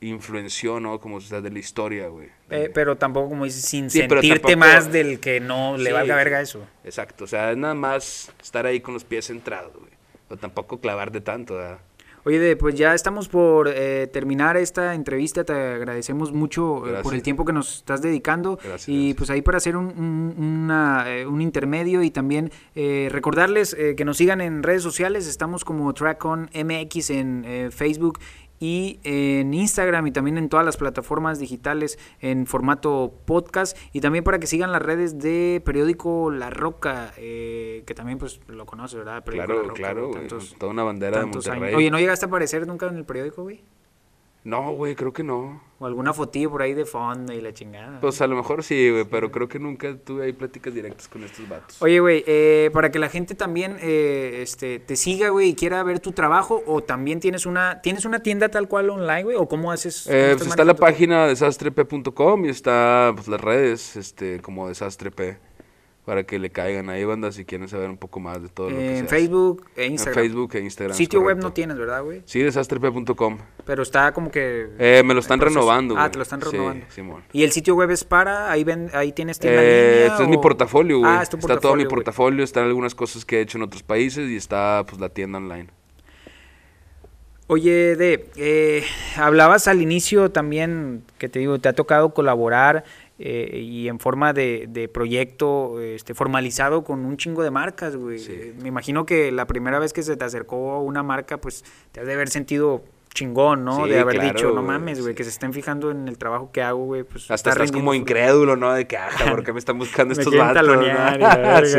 influenció, ¿no? Como o sea, de la historia, güey. Eh, pero tampoco, como dices, sin Sí, sentirte tampoco- más del que no le Sí, valga verga eso. Exacto, o sea, es nada más estar ahí con los pies centrados, güey. Pero tampoco clavarte tanto, ¿verdad? Oye, de, pues ya estamos por eh, terminar esta entrevista. Te agradecemos mucho eh, por el tiempo que nos estás dedicando. Gracias, y gracias. pues ahí para hacer un, un- una, eh, un intermedio y también eh, recordarles que nos sigan en redes sociales. Estamos como TrackOn MX en Facebook y en Instagram y también en todas las plataformas digitales en formato podcast y también para que sigan las redes de periódico La Roca eh, que también pues lo conoce verdad Periódico La Claro, Roca, claro, güey. Toda una bandera de tantos Monterrey. años. Oye, ¿no llegaste a aparecer nunca en el periódico, güey? No, güey, creo que no. O alguna fotillo por ahí de fondo y la chingada. Pues a lo mejor sí, güey, pero creo que nunca tuve ahí pláticas directas con estos vatos. Oye, güey, eh, para que la gente también eh, este, te siga, güey, y quiera ver tu trabajo, o también tienes una tienes una tienda tal cual online, güey, o cómo haces. Eh, pues está la página desastrep.com y está pues, las redes este, como desastrep para que le caigan ahí, banda, si quieren saber un poco más de todo lo que en hace. Facebook e En Instagram. Facebook e Instagram. Sitio web no tienes, ¿verdad, güey? Sí, desastrep.com. Pero está como que. Eh, me lo en están proceso. renovando, Ah, güey. te lo están Sí, renovando. Simón. ¿Y el sitio web es para? Ahí ven, ahí tienes tienda en Eh, línea. este es mi portafolio, güey. Ah, es tu está todo mi portafolio, güey. portafolio, están algunas cosas que he hecho en otros países y está pues la tienda online. Oye, de, eh, hablabas al inicio también, que te digo, te ha tocado colaborar eh, y en forma de, de proyecto este, formalizado con un chingo de marcas, güey. Sí. Me imagino que la primera vez que se te acercó una marca, pues te has de haber sentido chingón, ¿no? Sí, de haber claro, dicho, no mames, güey, sí. que se estén fijando en el trabajo que hago, güey. Pues Hasta está estás como incrédulo, ¿no? De que, ah, ¿por qué me están buscando Me estos vatos? ¿no? verga, Sí.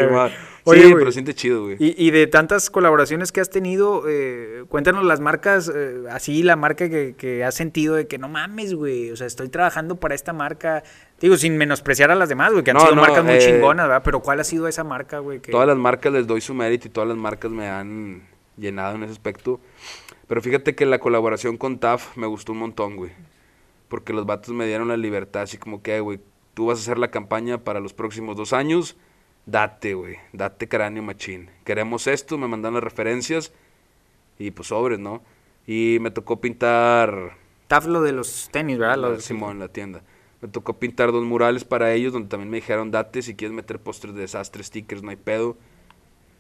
Oye, Sí, pero siente chido, güey. Y, y de tantas colaboraciones que has tenido, eh, cuéntanos las marcas, eh, así la marca que, que has sentido de que no mames, güey, o sea, estoy trabajando para esta marca, digo, sin menospreciar a las demás, güey, que han No, sido no, marcas muy eh, chingonas, ¿verdad? Pero ¿cuál ha sido esa marca, güey? Que... Todas las marcas les doy su mérito y todas las marcas me han llenado en ese aspecto. Pero fíjate que la colaboración con TAF me gustó un montón, güey. Porque los vatos me dieron la libertad, así como que, "Eh, güey, tú vas a hacer la campaña para los próximos dos años, date, güey, date cráneo machín. Queremos esto, me mandan las referencias y pues sobres, ¿no? Y me tocó pintar Taf lo de los tenis, ¿verdad? Lo de- Simón, en la tienda. Me tocó pintar dos murales para ellos, donde también me dijeron, date, si quieres meter pósters de desastre, stickers, no hay pedo.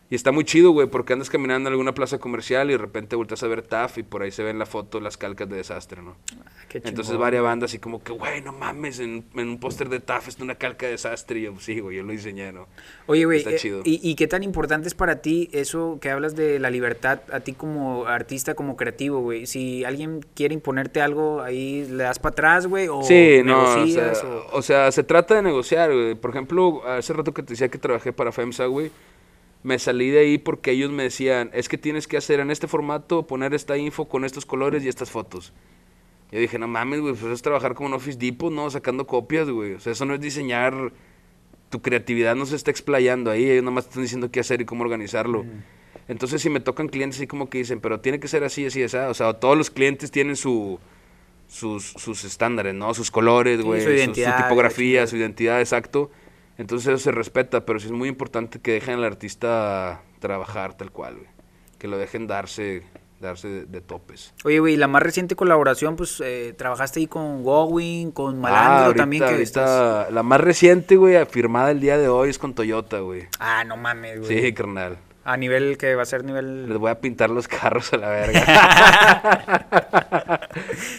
Y está muy chido, güey, porque andas caminando en alguna plaza comercial y de repente volteas a ver TAF y por ahí se ven la foto, las calcas de desastre, ¿no? Ah, qué Entonces varias bandas así como que, güey, no mames, en, en un póster de TAF está una calca de desastre. Y yo, sí, güey, yo lo diseñé, ¿no? Oye, güey, Está eh, chido. ¿y, y qué tan importante es para ti eso que hablas de la libertad, a ti como artista, como creativo, güey? Si alguien quiere imponerte algo, ahí le das para atrás, güey, o Sí, no, o sea, negocias, o... o sea, se trata de negociar, güey. Por ejemplo, hace rato que te decía que trabajé para FEMSA, güey, me salí de ahí porque ellos me decían, es que tienes que hacer en este formato, poner esta info con estos colores y estas fotos. Yo dije, no mames, güey, pues es trabajar como en Office Depot, ¿no? Sacando copias, güey. O sea, eso no es diseñar, tu creatividad no se está explayando ahí, ellos nomás te están diciendo qué hacer y cómo organizarlo. Entonces, si me tocan clientes así como que dicen, pero tiene que ser así, así, así, o sea, todos los clientes tienen su sus, sus estándares, ¿no? Sus colores, Sí, güey, su su, su tipografía, su identidad, exacto. Entonces eso se respeta, pero sí es muy importante que dejen al artista trabajar tal cual, güey. Que lo dejen darse, darse de, de topes. Oye, güey, la más reciente colaboración, pues, eh, trabajaste ahí con Gowin, con Ah, Malandro ahorita, también, que ahorita, estás- la más reciente, güey, firmada el día de hoy es con Toyota, güey. Ah, no mames, güey. Sí, carnal. A nivel que va a ser Les nivel... voy a pintar los carros a la verga.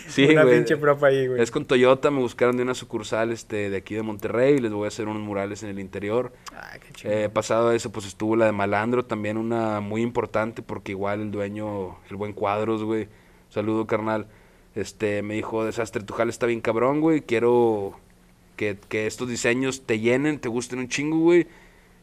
sí, Una güey. pinche propa ahí, güey. Es con Toyota, me buscaron de una sucursal este, de aquí de Monterrey, les voy a hacer unos murales en el interior. Ah, qué chingón. Eh, pasado a eso, pues estuvo la de Malandro, también una muy importante, porque igual el dueño, el buen Cuadros, güey, saludo carnal, este, me dijo, desastre, tu jale está bien cabrón, güey, quiero que, que estos diseños te llenen, te gusten un chingo, güey.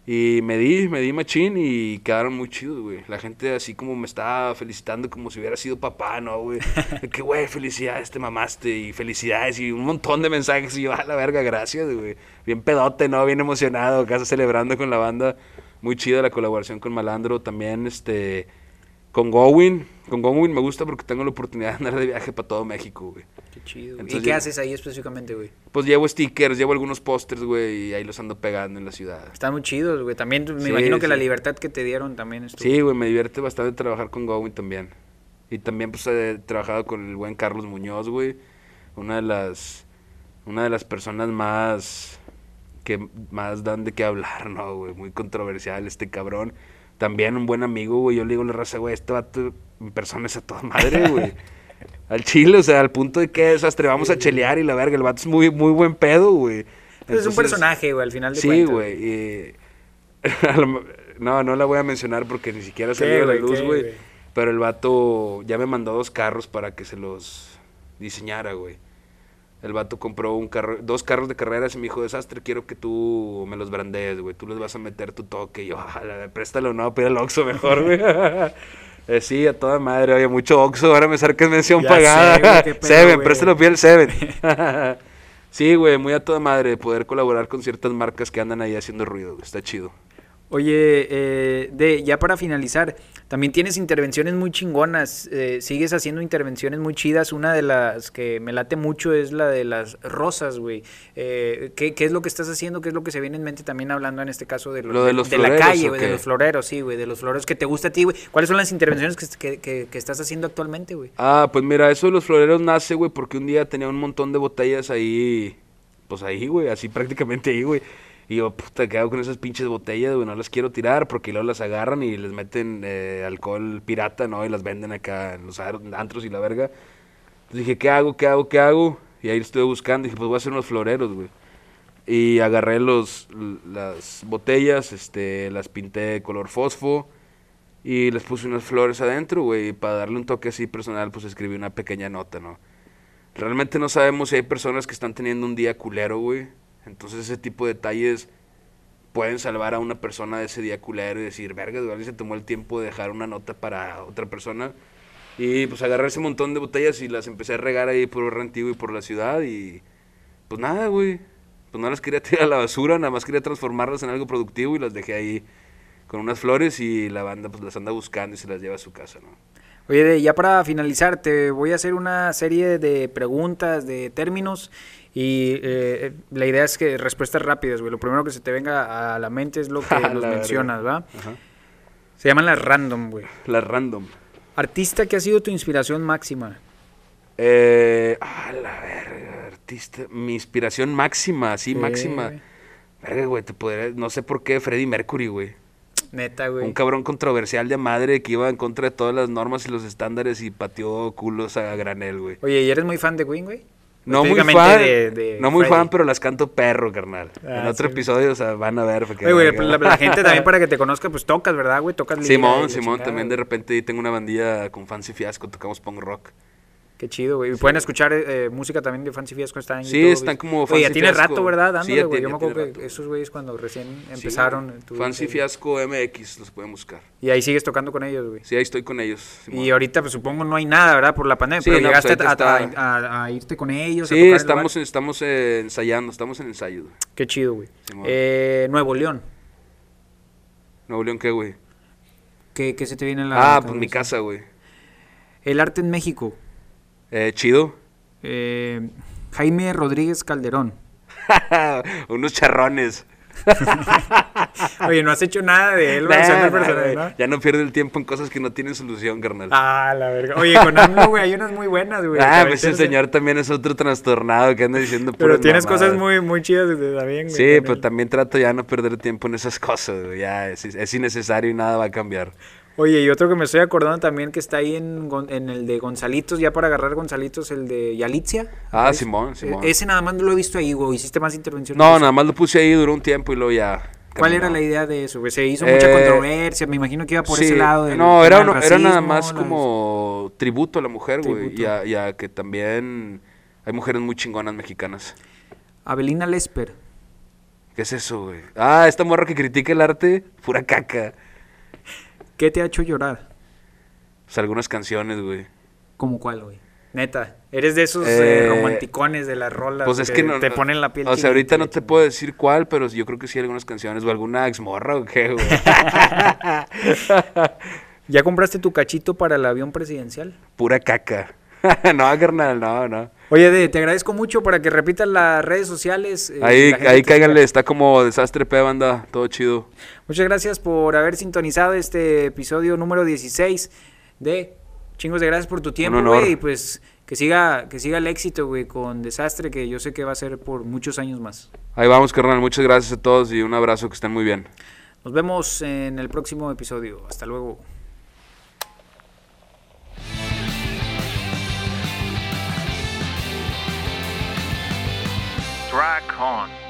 Y me di, me di machín y quedaron muy chidos, güey. La gente así como me estaba felicitando como si hubiera sido papá, ¿no, güey? Que, güey, felicidades, te mamaste y felicidades y un montón de mensajes y yo, a la verga, gracias, güey. Bien pedote, ¿no? Bien emocionado, casa celebrando con la banda. Muy chida la colaboración con Malandro. También, este, con Gowin. Con Gowin me gusta porque tengo la oportunidad de andar de viaje para todo México, güey. Qué chido. güey. ¿Y entonces qué haces ahí específicamente, güey? Pues llevo stickers, llevo algunos pósters, güey, y ahí los ando pegando en la ciudad. Están muy chidos, güey. También me Sí, imagino que la libertad que te dieron también estuvo. Sí, güey, me divierte bastante trabajar con Gowin también. Y también pues he trabajado con el buen Carlos Muñoz, güey. Una de las una de las personas más que más dan de qué hablar, ¿no, güey? Muy controversial este cabrón. También un buen amigo, güey. Yo le digo a la raza, güey, este vato en persona es a toda madre, güey. al chile, o sea, al punto de que desastre, vamos a chelear y la verga, el vato es muy, muy buen pedo, güey. Pues es un personaje, güey, al final de Sí, cuentas. güey. y- no, no la voy a mencionar porque ni siquiera ¿Qué, salió a la luz, ¿Qué, güey. güey? Pero el vato ya me mandó dos carros para que se los diseñara, güey. El vato compró un carro, dos carros de carreras y me dijo, desastre, quiero que tú me los brandees, güey. Tú les vas a meter tu toque. Y yo, "Ah, préstalo, no, pide el Oxxo mejor, güey. Eh, sí, a toda madre, oye, mucho Oxxo, ahora me que es mención Ya pagada. sé, güey, qué Seven, güey. préstalo, pide el Seven. sí, güey, muy a toda madre poder colaborar con ciertas marcas que andan ahí haciendo ruido, güey, está chido. Oye, eh, de, ya para finalizar, también tienes intervenciones muy chingonas, eh, sigues haciendo intervenciones muy chidas, una de las que me late mucho es la de las rosas, güey. Eh, ¿qué, qué es lo que estás haciendo? ¿Qué es lo que se viene en mente también hablando en este caso de, Lo de los la floreros, calle, ¿o güey, de los floreros, sí, güey, de los floreros que te gusta a ti, güey? ¿Cuáles son las intervenciones que, que- que- que estás haciendo actualmente, güey? Ah, pues mira, eso de los floreros nace, güey, porque un día tenía un montón de botellas ahí, pues ahí, güey, así prácticamente ahí, güey. Y yo, puta, ¿qué hago con esas pinches botellas, güey? No las quiero tirar porque luego las agarran y les meten eh, alcohol pirata, ¿no? Y las venden acá en los antros y la verga. Entonces dije, ¿qué hago, qué hago, qué hago? Y ahí estuve buscando y dije, pues voy a hacer unos floreros, güey. Y agarré los, las botellas, este, las pinté de color fosfo y les puse unas flores adentro, güey. Y para darle un toque así personal, pues escribí una pequeña nota, ¿no? Realmente no sabemos si hay personas que están teniendo un día culero, güey. Entonces ese tipo de detalles pueden salvar a una persona de ese día culero y decir, verga, alguien se tomó el tiempo de dejar una nota para otra persona. Y pues agarré ese montón de botellas y las empecé a regar ahí por el antiguo y por la ciudad y pues nada, güey. Pues no las quería tirar a la basura, nada más quería transformarlas en algo productivo y las dejé ahí con unas flores y la banda pues las anda buscando y se las lleva a su casa, ¿no? Oye, ya para finalizar, te voy a hacer una serie de preguntas, de términos, y eh, la idea es que respuestas rápidas, güey. Lo primero que se te venga a la mente es lo que A los mencionas, ¿va? Ajá. Se llaman las random, güey. La random. Artista que ha sido tu inspiración máxima. Eh, ah, la verga, artista. Mi inspiración máxima, sí, Sí, máxima. Verga, güey, te podría, no sé por qué, Freddie Mercury, güey. Neta, güey. Un cabrón controversial de madre que iba en contra de todas las normas y los estándares y pateó culos a granel, güey. Oye, ¿y eres muy fan de Queen, güey? No muy fan, de- de no muy fan, pero las canto perro, carnal. Ah, en otro sí. episodio, o sea, van a ver. porque- Oye, güey, la, la gente también para que te conozca, pues tocas, ¿verdad, güey? Tocas Simón, Simón, también de repente tengo una bandilla con Fancy Fiasco, tocamos punk rock. Qué chido, güey. Y Pueden escuchar eh, música también de Fancy Fiasco. Están en Sí, YouTube, están como Oye, ya Fancy tiene rato, ¿verdad? Sí, Dándole, ya güey. Yo me acuerdo que rato. esos güeyes cuando recién Sí, empezaron. tú- Fancy Fiasco MX, los pueden buscar. Y ahí sigues tocando con ellos, güey. Sí, ahí estoy con ellos. Simón. Y ahorita, pues supongo no hay nada, ¿verdad? Por la pandemia. Sí, pero no, pues, llegaste ahorita a, está- a- a- a irte con ellos. Sí, estamos, estamos eh, ensayando, estamos en ensayo. güey. Qué chido, güey. Eh, Nuevo León. Nuevo León, ¿qué, güey? ¿Qué, qué se te viene en la Ah, pues mi casa, güey. El arte en México. Eh, chido. Eh, Jaime Rodríguez Calderón. Unos charrones. Oye, no has hecho nada de él, Nah, el. Ya no pierde el tiempo en cosas que no tienen solución, carnal. Ah, la verga. Oye, con AMLO, güey, hay unas muy buenas, güey. ah, pues aventarse. señor también es otro trastornado que anda diciendo Pero tienes mamadas. cosas muy, muy chidas también, güey. Sí, pero él. también trato ya no perder tiempo en esas cosas, güey. Ya es, es innecesario y nada va a cambiar. Oye, y otro que me estoy acordando también que está ahí en, en el de Gonzalitos, ya para agarrar Gonzalitos, el de Yalitzia. Ah, ¿Ves? Simón, E- Simón. Ese nada más no lo he visto ahí, güey. Hiciste más intervenciones. No, nada más lo puse ahí, duró un tiempo y luego ya. ¿Cuál era la idea de eso, güey? Se hizo mucha Eh, controversia, me imagino que iba por Sí, ese lado. del no, era, era nada más como tributo a la mujer, güey. Tributo. Y a, y a que también hay mujeres muy chingonas mexicanas. Abelina Lesper. ¿Qué es eso, güey? Ah, esta morra que critica el arte, pura caca. ¿Qué te ha hecho llorar? Pues algunas canciones, güey. ¿Cómo cuál, güey? Neta, eres de esos eh, Eh, romanticones de las rolas Pues es que no. te ponen la piel O sea, ahorita no te puedo decir cuál, pero yo creo que sí algunas canciones. O alguna exmorra o qué, güey. ¿Ya compraste tu cachito para el avión presidencial? pura caca. no, carnal, no, no. Oye, de, te agradezco mucho para que repitas las redes sociales. eh, Ahí, ahí cáiganle, está como desastre P, banda. Todo chido. Muchas gracias por haber sintonizado este episodio número 16 de Chingos de Gracias por tu tiempo, güey. Y pues que siga, que siga el éxito, güey, con Desastre, que yo sé que va a ser por muchos años más. Ahí vamos, carnal. Muchas gracias a todos y un abrazo, que estén muy bien. Nos vemos en el próximo episodio. Hasta luego. Dry Con.